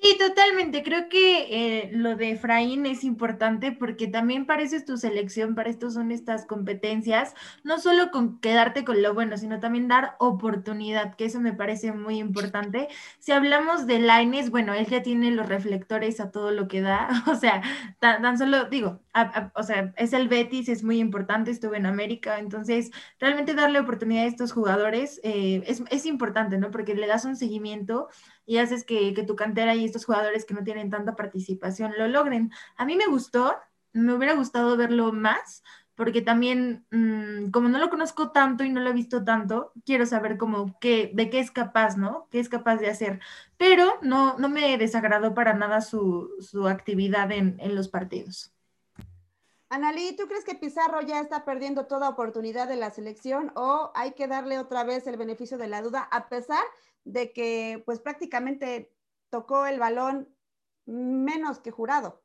Sí, totalmente. Creo que eh, lo de Efraín es importante porque también para eso es tu selección, para esto son estas competencias, no solo con quedarte con lo bueno, sino también dar oportunidad, que eso me parece muy importante. Si hablamos de Laines, bueno, él ya tiene los reflectores a todo lo que da, [LAUGHS] o sea, tan, tan solo digo, a- a- o sea, es el Betis, es muy importante, estuvo en América, entonces realmente darle oportunidad a estos jugadores eh, es, es importante, ¿no? Porque le das un seguimiento y haces que, que tu cantera y estos jugadores que no tienen tanta participación lo logren. A mí me gustó, me hubiera gustado verlo más, porque también, mmm, como no lo conozco tanto y no lo he visto tanto, quiero saber como qué, de qué es capaz, ¿no? ¿Qué es capaz de hacer? Pero no, no me desagradó para nada su, su actividad en, en los partidos. Analí, ¿tú crees que Pizarro ya está perdiendo toda oportunidad de la selección o hay que darle otra vez el beneficio de la duda a pesar de que pues prácticamente tocó el balón menos que jurado?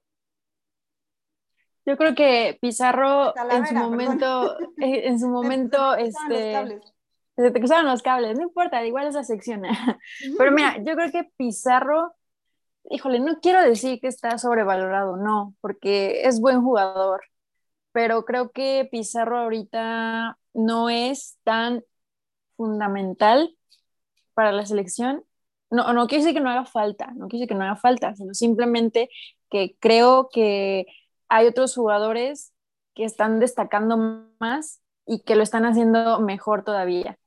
Yo creo que Pizarro en su perdón. momento, [LAUGHS] eh, en su momento, este, cables. se te cruzaron los cables, no importa, igual esa sección. [LAUGHS] Pero mira, yo creo que Pizarro, híjole, no quiero decir que está sobrevalorado, no, porque es buen jugador, pero creo que Pizarro ahorita no es tan fundamental para la selección. No, no quiero decir que no haga falta, no quiero decir que no haga falta, sino simplemente que creo que hay otros jugadores que están destacando más y que lo están haciendo mejor todavía.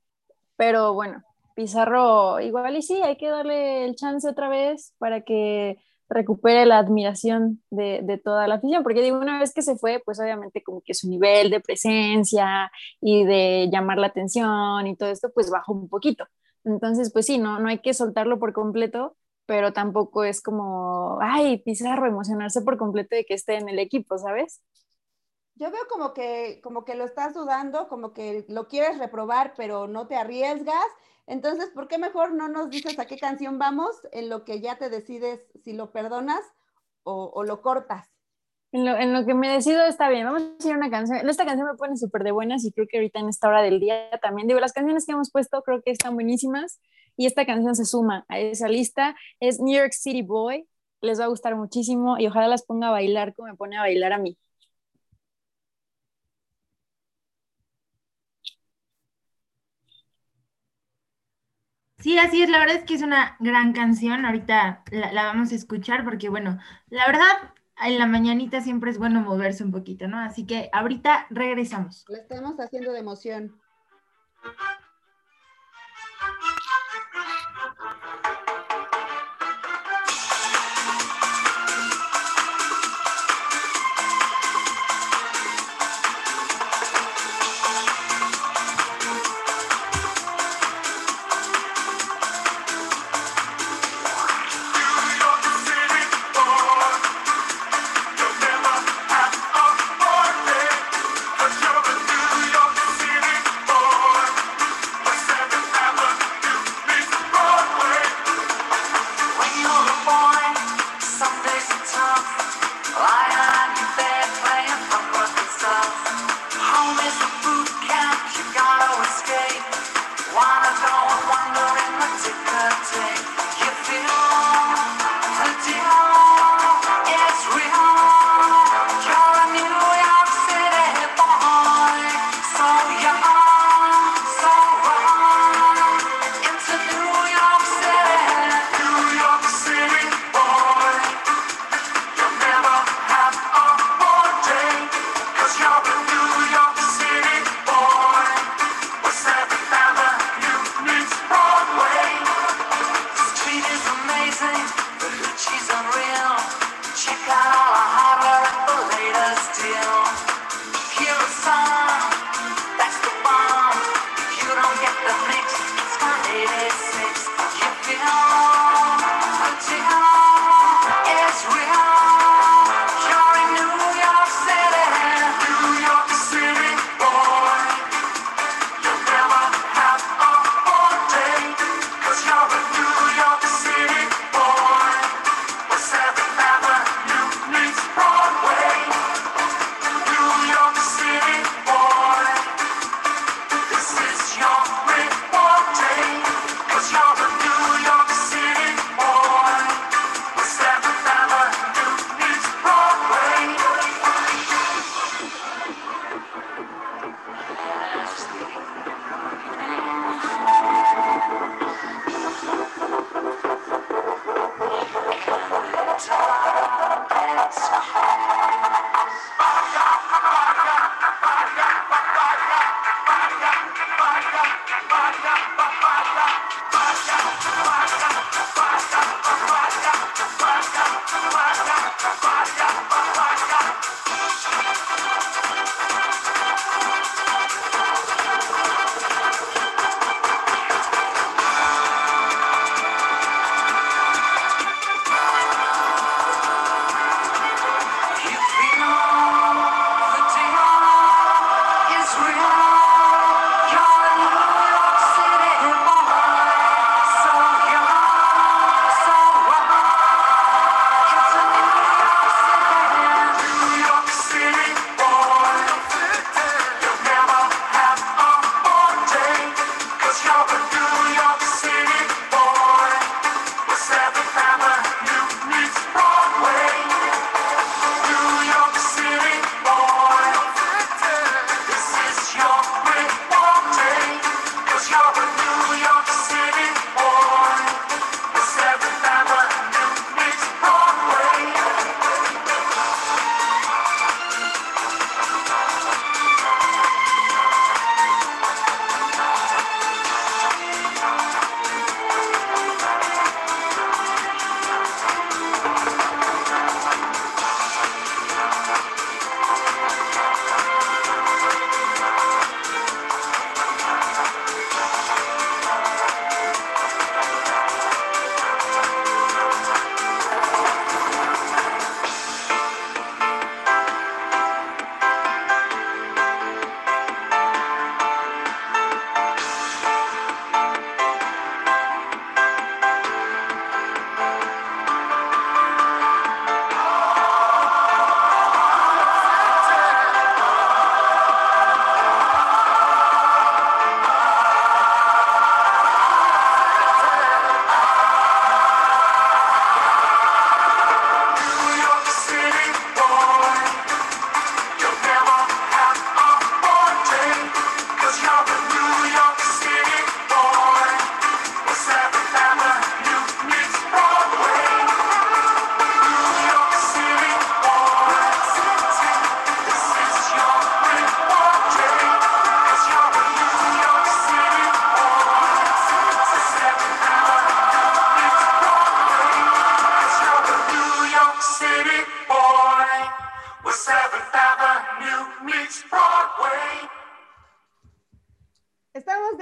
Pero bueno, Pizarro igual y sí, hay que darle el chance otra vez para que recupere la admiración de, de, toda la afición, porque digo, una vez que se fue, pues obviamente como que su nivel de presencia y de llamar la atención y todo esto, pues bajó un poquito. Entonces, pues sí, no, no hay que soltarlo por completo, pero tampoco es como, ay, Pizarro, emocionarse por completo de que esté en el equipo, ¿sabes? Yo veo como que, como que lo estás dudando, como que lo quieres reprobar, pero no te arriesgas. Entonces, ¿por qué mejor no nos dices a qué canción vamos en lo que ya te decides si lo perdonas o, o lo cortas? En lo, en lo, que me decido está bien. Vamos a a una canción. Esta canción me pone súper de buenas y creo que ahorita en esta hora del día también. Digo, las canciones que hemos puesto creo que están buenísimas y esta canción se suma a esa lista. Es New York City Boy. Les va a gustar muchísimo y ojalá las ponga a bailar como me pone a bailar a mí. Sí, así es, la verdad es que es una gran canción, ahorita la, la, vamos a escuchar porque, bueno, la verdad, en la mañanita siempre es bueno moverse un poquito, ¿no? Así que ahorita regresamos. Lo estamos haciendo de emoción.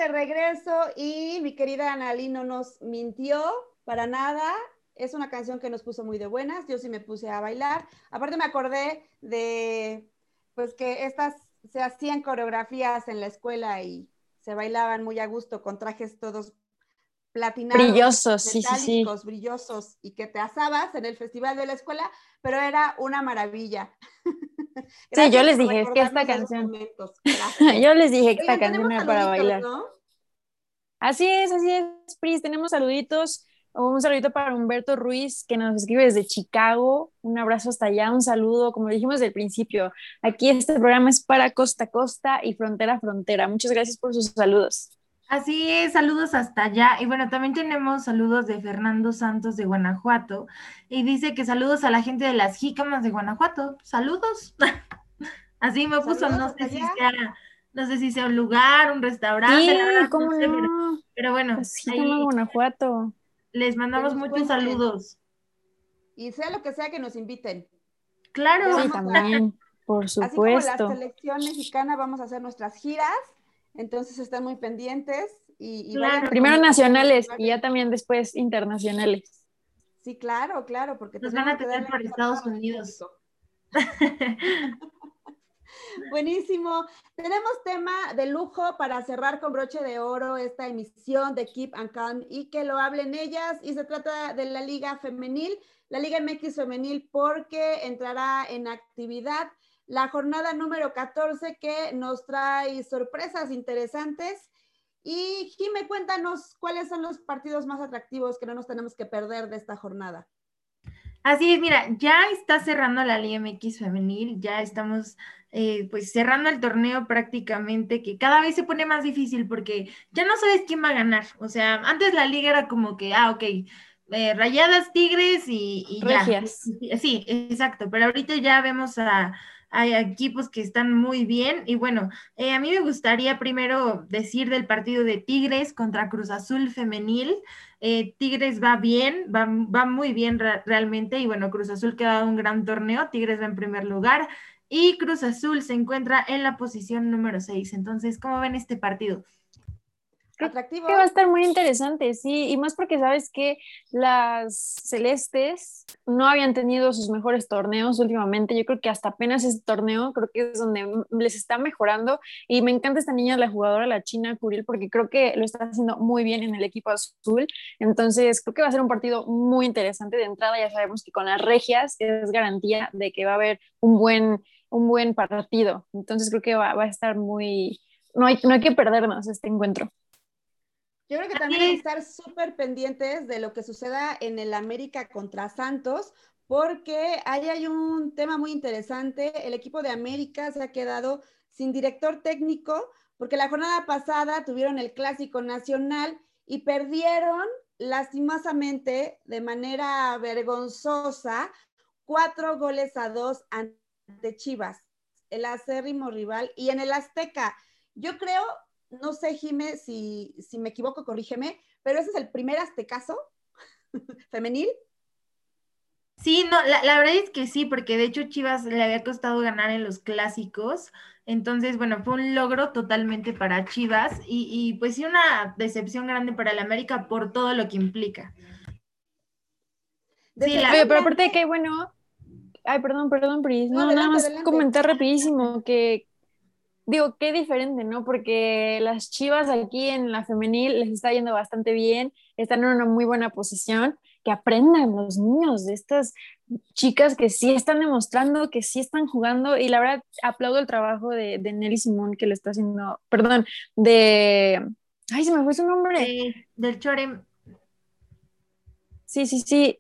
De regreso y mi querida Analí no nos mintió para nada. Es una canción que nos puso muy de buenas. Yo sí me puse a bailar. Aparte me acordé de pues que estas se hacían coreografías en la escuela y se bailaban muy a gusto con trajes todos platinados, Brillosos, sí, sí, sí. metálicos, brillosos y que te asabas en el festival de la escuela, pero era una maravilla. Sí, yo les dije, es que esta canción-. [LAUGHS] Yo les dije que esta canción era para bailar. ¿no? Así es, así es, Pris. Tenemos saluditos. Un saludito para Humberto Ruiz, que nos escribe desde Chicago. Un abrazo hasta allá, un saludo. Como dijimos desde el principio, aquí este programa es para costa a costa y frontera a frontera. Muchas gracias por sus saludos. Así es, saludos hasta allá. Y bueno, también tenemos saludos de Fernando Santos de Guanajuato. Y dice que saludos a la gente de las jícamas de Guanajuato. Saludos. [LAUGHS] Así me puso, Saludos no sé si sea, no sé si sea un lugar, un restaurante, Sí, cómo no sé, pero, no. pero bueno, Pues sí, ahí Guanajuato. les mandamos muchos cuenten. saludos. Y sea lo que sea que nos inviten. Claro, Sí, también, por [LAUGHS] Así como la supuesto. selección mexicana, vamos a hacer nuestras giras. Entonces estén muy pendientes. Y, y Claro. vayan Primero nacionales y ya también después internacionales. Sí, claro, claro, porque Nos van a tener por Estados Unidos. [LAUGHS] Buenísimo. Tenemos tema de lujo para cerrar con broche de oro esta emisión de Keep and Calm y que lo hablen ellas. Y se trata de la Liga Femenil, la Liga MX Femenil, porque entrará en actividad la jornada número 14 que nos trae sorpresas interesantes. Y Jime, cuéntanos cuáles son los partidos más atractivos que no nos tenemos que perder de esta jornada. Así es, mira, ya está cerrando la Liga MX femenil, ya estamos eh, pues cerrando el torneo prácticamente, que cada vez se pone más difícil porque ya no sabes quién va a ganar. O sea, antes la liga era como que, ah, ok, eh, Rayadas, Tigres y, y ya. Regias. Sí, exacto, pero ahorita ya vemos a, a equipos que están muy bien y bueno, eh, a mí me gustaría primero decir del partido de Tigres contra Cruz Azul femenil. Eh, Tigres va bien, va, muy bien re- realmente y bueno, Cruz Azul queda un gran torneo, Tigres va en primer lugar y Cruz Azul se encuentra en la posición número 6. Entonces, ¿cómo ven este partido? Atractivo. que va a estar muy interesante, sí, y más porque sabes que las celestes no habían tenido sus mejores torneos últimamente. Yo creo que hasta apenas este torneo creo que es donde les está mejorando y me encanta esta niña, la jugadora, la china Curil, porque creo que lo está haciendo muy bien en el equipo azul. Entonces, creo que va a ser un partido muy interesante de entrada. Ya sabemos que con las regias es garantía de que va a haber un buen, un buen partido. Entonces, creo que va, va a estar muy. No hay, no hay que perdernos este encuentro. Yo creo que también hay que es. estar súper pendientes de lo que suceda en el América contra Santos, porque ahí hay un tema muy interesante. El equipo de América se ha quedado sin director técnico, porque la jornada pasada tuvieron el Clásico Nacional y perdieron lastimosamente, de manera vergonzosa, cuatro goles a dos ante Chivas, el acérrimo rival, y en el Azteca. Yo creo, no sé, Jime, si, si me equivoco, corrígeme, pero ese es el primer aztecaso [LAUGHS] femenil. Sí, no, la, la verdad es que sí, porque de hecho Chivas le había costado ganar en los clásicos, entonces, bueno, fue un logro totalmente para Chivas y, y pues sí una decepción grande para el América por todo lo que implica. Sí, la- Oye, pero aparte de que, bueno, ay, perdón, perdón, Pris, No, no, adelante, nada más adelante. comentar rapidísimo que, digo, qué diferente, ¿no? Porque las chivas aquí en la femenil les está yendo bastante bien, están en una muy buena posición, que aprendan los niños de estas chicas que sí están demostrando, que sí están jugando, y la verdad aplaudo el trabajo de, de Nelly Simón que lo está haciendo, perdón, de, ay, se me fue su nombre. de- del Chorem. Sí, sí, sí.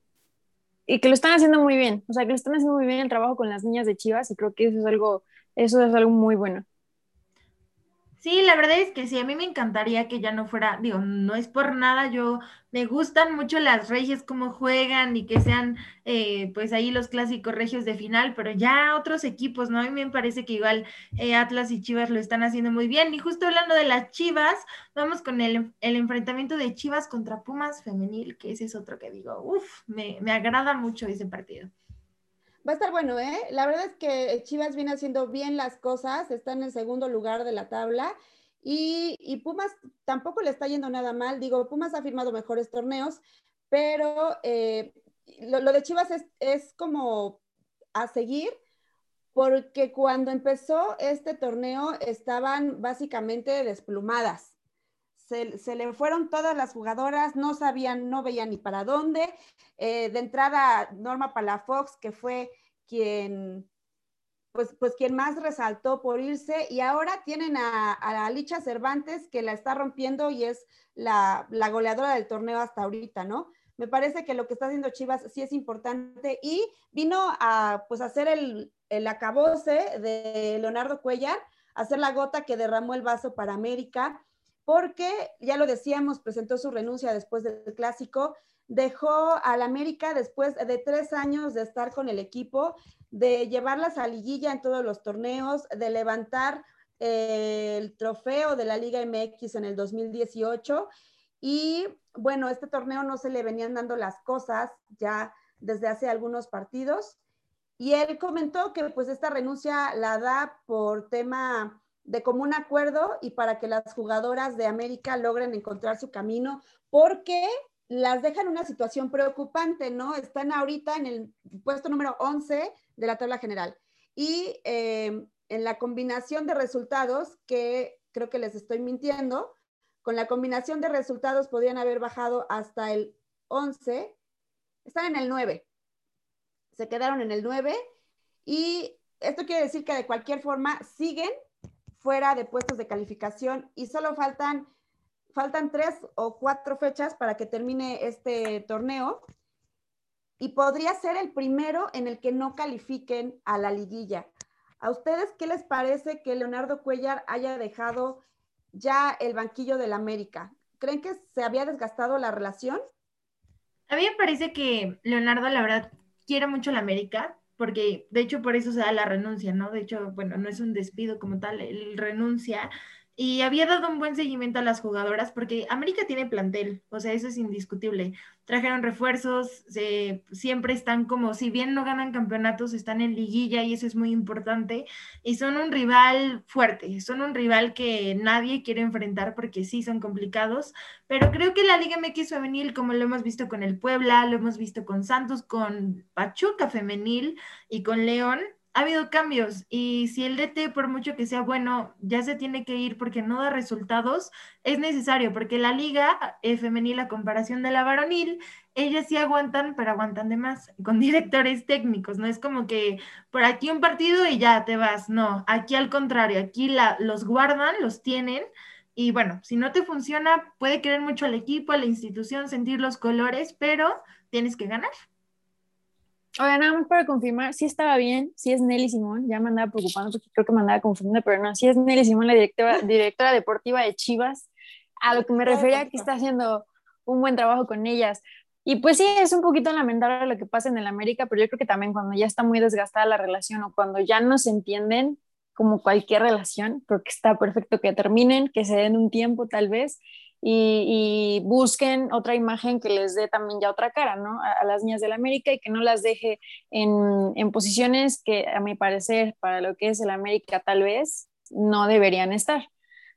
Y que lo están haciendo muy bien. O sea, que lo están haciendo muy bien el trabajo con las niñas de Chivas y creo que eso es algo, eso es algo muy bueno. Sí, la verdad es que sí, a mí me encantaría que ya no fuera, digo, no es por nada, yo me gustan mucho las regias, cómo juegan y que sean eh, pues ahí los clásicos regios de final, pero ya otros equipos, ¿no? A mí me parece que igual eh, Atlas y Chivas lo están haciendo muy bien. Y justo hablando de las Chivas, vamos con el, el enfrentamiento de Chivas contra Pumas femenil, que ese es otro que digo, uff, me, me agrada mucho ese partido. Va a estar bueno, ¿eh? La verdad es que Chivas viene haciendo bien las cosas, está en el segundo lugar de la tabla y, Pumas tampoco le está yendo nada mal. Digo, Pumas ha firmado mejores torneos, pero eh, lo, de Chivas es como a seguir porque cuando empezó este torneo estaban básicamente desplumadas. Se, le fueron todas las jugadoras, no sabían, no veían ni para dónde. Eh, de entrada, Norma Palafox, que fue quien, pues, pues quien más resaltó por irse, y ahora tienen a, a Licha Cervantes, que la está rompiendo y es la, la, goleadora del torneo hasta ahorita, ¿no? Me parece que lo que está haciendo Chivas sí es importante y vino a pues hacer el, el acabose de Leonardo Cuellar, hacer la gota que derramó el vaso para América porque, ya lo decíamos, presentó su renuncia después del clásico, dejó al América después de tres años de estar con el equipo, de llevarlas a liguilla en todos los torneos, de levantar eh, el trofeo de la Liga MX en el 2018. Y bueno, este torneo no se le venían dando las cosas ya desde hace algunos partidos. Y él comentó que pues esta renuncia la da por tema de común acuerdo y para que las jugadoras de América logren encontrar su camino, porque las dejan una situación preocupante, ¿no? Están ahorita en el puesto número 11 de la tabla general. Y eh, en la combinación de resultados, que creo que les estoy mintiendo, con la combinación de resultados podrían haber bajado hasta el 11, están en el 9. Se quedaron en el 9 y esto quiere decir que de cualquier forma siguen fuera de puestos de calificación y solo faltan, faltan tres o cuatro fechas para que termine este torneo y podría ser el primero en el que no califiquen a la liguilla. ¿A ustedes qué les parece que Leonardo Cuellar haya dejado ya el banquillo del América? ¿Creen que se había desgastado la relación? A mí me parece que Leonardo, la verdad, quiere mucho la América, porque de hecho por eso se da la renuncia, ¿no? De hecho, bueno, no es un despido como tal, él renuncia y había dado un buen seguimiento a las jugadoras porque América tiene plantel, o sea, eso es indiscutible. Trajeron refuerzos, se- siempre están como, si bien no ganan campeonatos, están en liguilla y eso es muy importante. Y son un rival fuerte, son un rival que nadie quiere enfrentar porque sí son complicados, pero creo que la Liga MX femenil, como lo hemos visto con el Puebla, lo hemos visto con Santos, con Pachuca femenil y con León, ha habido cambios y si el DT, por mucho que sea bueno, ya se tiene que ir porque no da resultados, es necesario porque la liga eh, femenil, a comparación de la varonil, ellas sí aguantan, pero aguantan de más, [LAUGHS] con directores técnicos, no es como que por aquí un partido y ya te vas, no, aquí al contrario, aquí la, los guardan, los tienen. Y bueno, si no te funciona, puede querer mucho al equipo, a la institución, sentir los colores, pero tienes que ganar. Oiga, nada más para confirmar, sí estaba bien, sí es Nelly Simón, ya me andaba preocupando porque creo que me andaba confundiendo, pero no, sí es Nelly Simón, la directora, [LAUGHS] directora deportiva de Chivas, a lo que me refería que está haciendo un buen trabajo con ellas. Y pues sí, es un poquito lamentable lo que pasa en el América, pero yo creo que también cuando ya está muy desgastada la relación o cuando ya no se entienden, como cualquier relación, creo que está perfecto que terminen, que se den un tiempo tal vez y, y busquen otra imagen que les dé también ya otra cara, ¿no? A, a las niñas del América y que no las deje en, en posiciones que a mi parecer para lo que es el América tal vez no deberían estar.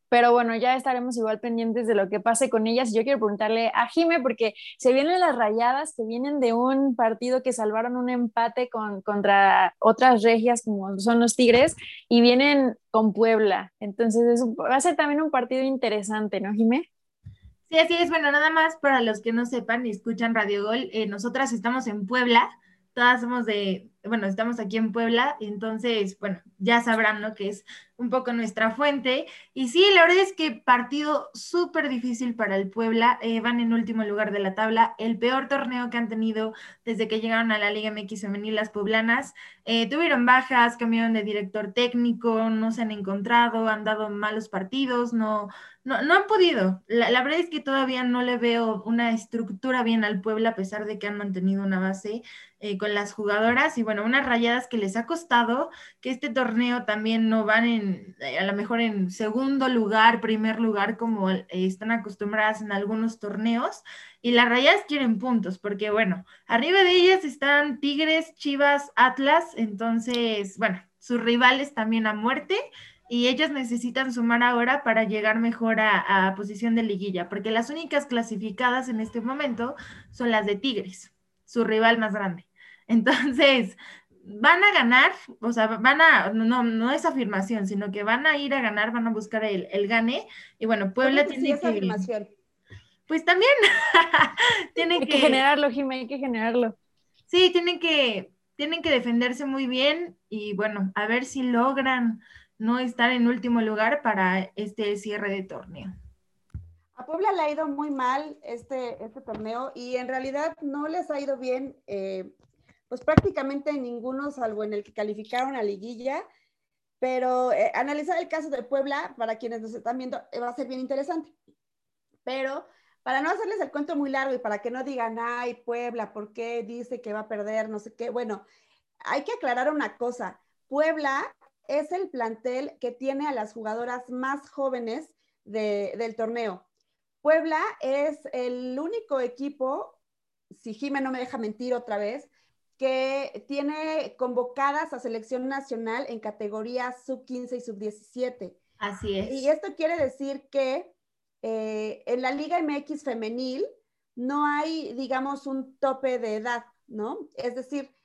Pero bueno, ya estaremos igual pendientes de lo que pase con ellas. Yo quiero preguntarle a Jime, porque se vienen las rayadas que vienen de un partido que salvaron un empate con, contra otras regias como son los Tigres y vienen con Puebla. Entonces es va a ser también un partido interesante, ¿no, Jime? Sí, así es. Bueno, nada más para los que no sepan y escuchan Radio Gol, eh, nosotras estamos en Puebla, todas somos de, bueno, estamos aquí en Puebla, entonces, bueno, ya sabrán, ¿no? Que es un poco nuestra fuente. Y sí, la verdad es que partido súper difícil para el Puebla, eh, van en último lugar de la tabla, el peor torneo que han tenido desde que llegaron a la Liga MX femenil las poblanas. Eh, tuvieron bajas, cambiaron de director técnico, no se han encontrado, han dado malos partidos, no no, no han podido. La, verdad es que todavía no le veo una estructura bien al Puebla, a pesar de que han mantenido una base eh, con las jugadoras y bueno, unas rayadas que les ha costado, que este torneo también no van en, eh, a lo mejor en segundo lugar, primer lugar, como eh, están acostumbradas en algunos torneos. Y las rayadas quieren puntos, porque bueno, arriba de ellas están Tigres, Chivas, Atlas, entonces, bueno, sus rivales también a muerte y ellos necesitan sumar ahora para llegar mejor a, a, posición de liguilla, porque las únicas clasificadas en este momento son las de Tigres, su rival más grande. [LAUGHS] Entonces, van a ganar, o sea, van a, no, no es afirmación, sino que van a ir a ganar, van a buscar el, el gane. Y bueno, Puebla tiene es que... afirmación. Pues también [LAUGHS] tienen Hay que, que generarlo, Jime, hay que generarlo. Sí, tienen que, tienen que defenderse muy bien y bueno, a ver si logran no estar en último lugar para este cierre de torneo. A Puebla le ha ido muy mal este, este torneo y en realidad no les ha ido bien, eh, pues prácticamente en ninguno, salvo en el que calificaron a liguilla. Pero eh, analizar el caso de Puebla, para quienes nos están viendo, eh, va a ser bien interesante. Pero para no hacerles el cuento muy largo y para que no digan, ay, Puebla, ¿por qué dice que va a perder? No sé qué. Bueno, hay que aclarar una cosa. Puebla es el plantel que tiene a las jugadoras más jóvenes de, del torneo. Puebla es el único equipo, si Jimé no me deja mentir otra vez, que tiene convocadas a selección nacional en categorías sub 15 y sub 17. Así es. Y esto quiere decir que eh, en la Liga MX femenil no hay, digamos, un tope de edad, ¿no? Es decir,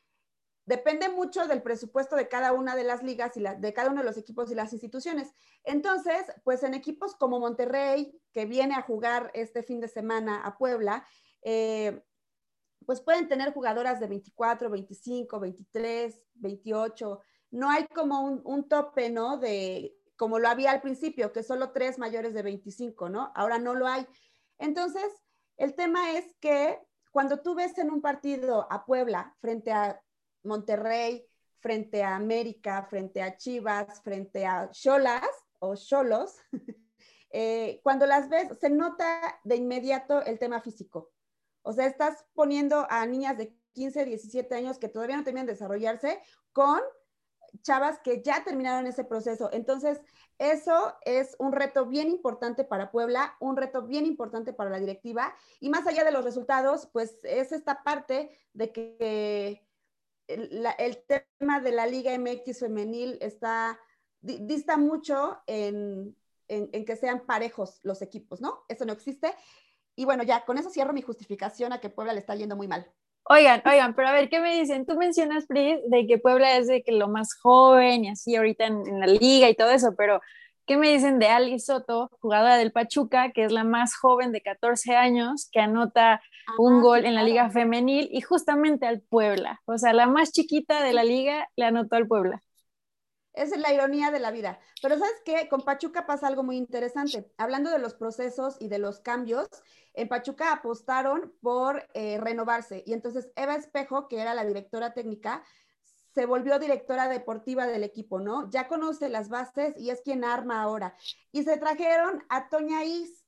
depende mucho del presupuesto de cada una de las ligas y de cada uno de los equipos y las instituciones. Entonces, pues en equipos como Monterrey, que viene a jugar este fin de semana a Puebla, eh, pues pueden tener jugadoras de 24, 25, 23, 28. No hay como un, un tope, ¿no? De como lo había al principio, que solo tres mayores de 25, ¿no? Ahora no lo hay. Entonces, el tema es que cuando tú ves en un partido a Puebla frente a Monterrey, frente a América, frente a Chivas, frente a Cholas o Cholos, [LAUGHS] eh, cuando las ves, se nota de inmediato el tema físico. O sea, estás poniendo a niñas de 15, 17 años que todavía no terminan de desarrollarse con chavas que ya terminaron ese proceso. Entonces, eso es un reto bien importante para Puebla, un reto bien importante para la directiva. Y más allá de los resultados, pues es esta parte de que el, tema de la Liga MX femenil está, di- dista mucho en, en- que sean parejos los equipos, ¿no? Eso no existe. Y bueno, ya con eso cierro mi justificación a que Puebla le está yendo muy mal. Oigan, oigan, pero a ver, ¿qué me dicen? Tú mencionas, Pris, de que Puebla es de que lo más joven y así ahorita en, en la liga y todo eso, pero ¿qué me dicen de Ali Soto, jugadora del Pachuca, que es la más joven de 14 años, que anota un Ah, gol sí, en la liga femenil y justamente al Puebla? O sea, la más chiquita de la liga le anotó al Puebla. Esa es la ironía de la vida. Pero ¿sabes qué? Con Pachuca pasa algo muy interesante. Hablando de los procesos y de los cambios, en Pachuca apostaron por eh, renovarse. Y entonces Eva Espejo, que era la directora técnica, se volvió directora deportiva del equipo, ¿no? Ya conoce las bases y es quien arma ahora. Y se trajeron a Toña Is,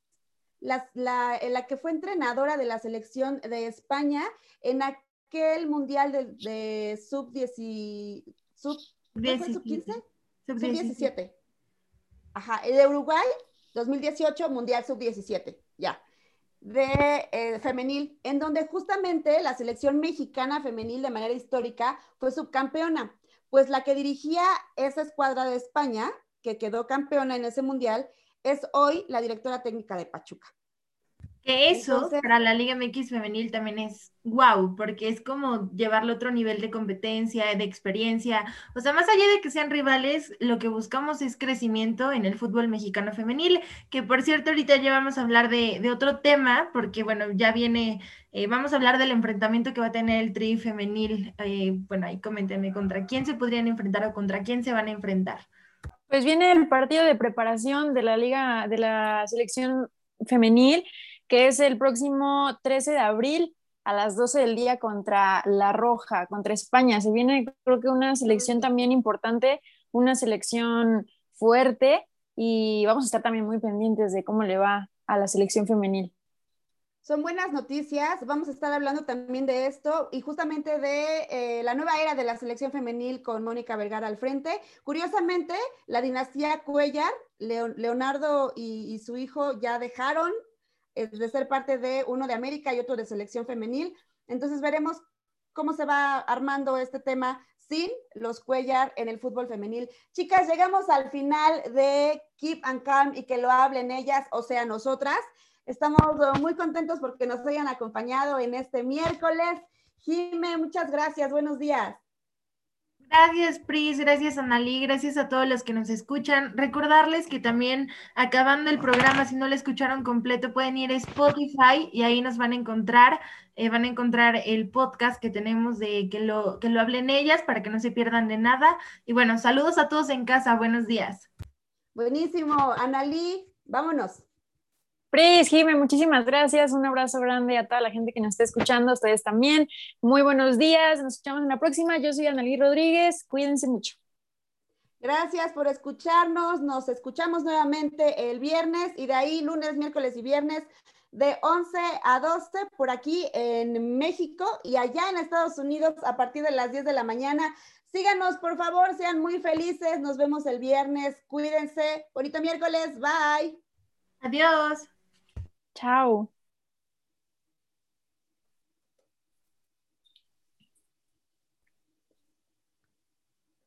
la, la, la que fue entrenadora de la selección de España en aquel mundial de, de sub-10. Sub, ¿cuál fue? ¿Sub-15? Sub-17. Ajá, el de Uruguay, 2018, Mundial Sub-17, ya. De eh, femenil, en donde justamente la selección mexicana femenil de manera histórica fue subcampeona. Pues la que dirigía esa escuadra de España, que quedó campeona en ese mundial, es hoy la directora técnica de Pachuca. Que eso Entonces- para la Liga MX femenil también es wow, porque es como llevarle otro nivel de competencia, de experiencia. O sea, más allá de que sean rivales, lo que buscamos es crecimiento en el fútbol mexicano femenil, que por cierto ahorita ya vamos a hablar de, de otro tema, porque bueno, ya viene, eh, vamos a hablar del enfrentamiento que va a tener el tri femenil. Eh, bueno, ahí coméntenme contra quién se podrían enfrentar o contra quién se van a enfrentar. Pues viene el partido de preparación de la liga, de la selección femenil, que es el próximo 13 de abril a las 12 del día contra La Roja, contra España. Se viene, creo que una selección también importante, una selección fuerte y vamos a estar también muy pendientes de cómo le va a la selección femenil. Son buenas noticias. Vamos a estar hablando también de esto y justamente de eh, la nueva era de la selección femenil con Mónica Vergara al frente. Curiosamente, la dinastía Cuellar, Leo- Leonardo y, y su hijo ya dejaron eh, de ser parte de uno de América y otro de selección femenil. Entonces veremos cómo se va armando este tema sin los Cuellar en el fútbol femenil. Chicas, llegamos al final de Keep and Calm y que lo hablen ellas, o sea, nosotras. Estamos uh, muy contentos porque nos hayan acompañado en este miércoles. Jime, muchas gracias. Buenos días. Gracias, Pris, gracias, Analí, gracias a todos los que nos escuchan. Recordarles que también acabando el programa, si no lo escucharon completo, pueden ir a Spotify y ahí nos van a encontrar, eh, van a encontrar el podcast que tenemos de que lo, que lo hablen ellas para que no se pierdan de nada. Y bueno, saludos a todos en casa, buenos días. Buenísimo. Analí, vámonos. Pris, Jime, muchísimas gracias. Un abrazo grande a toda la gente que nos está escuchando, a ustedes también. Muy buenos días. Nos escuchamos en la próxima. Yo soy Analí Rodríguez. Cuídense mucho. Gracias por escucharnos. Nos escuchamos nuevamente el viernes y de ahí lunes, miércoles y viernes de 11 a 12 por aquí en México y allá en Estados Unidos a partir de las 10 de la mañana. Síganos, por favor, sean muy felices. Nos vemos el viernes. Cuídense. Bonito miércoles. Bye. Adiós. Chao.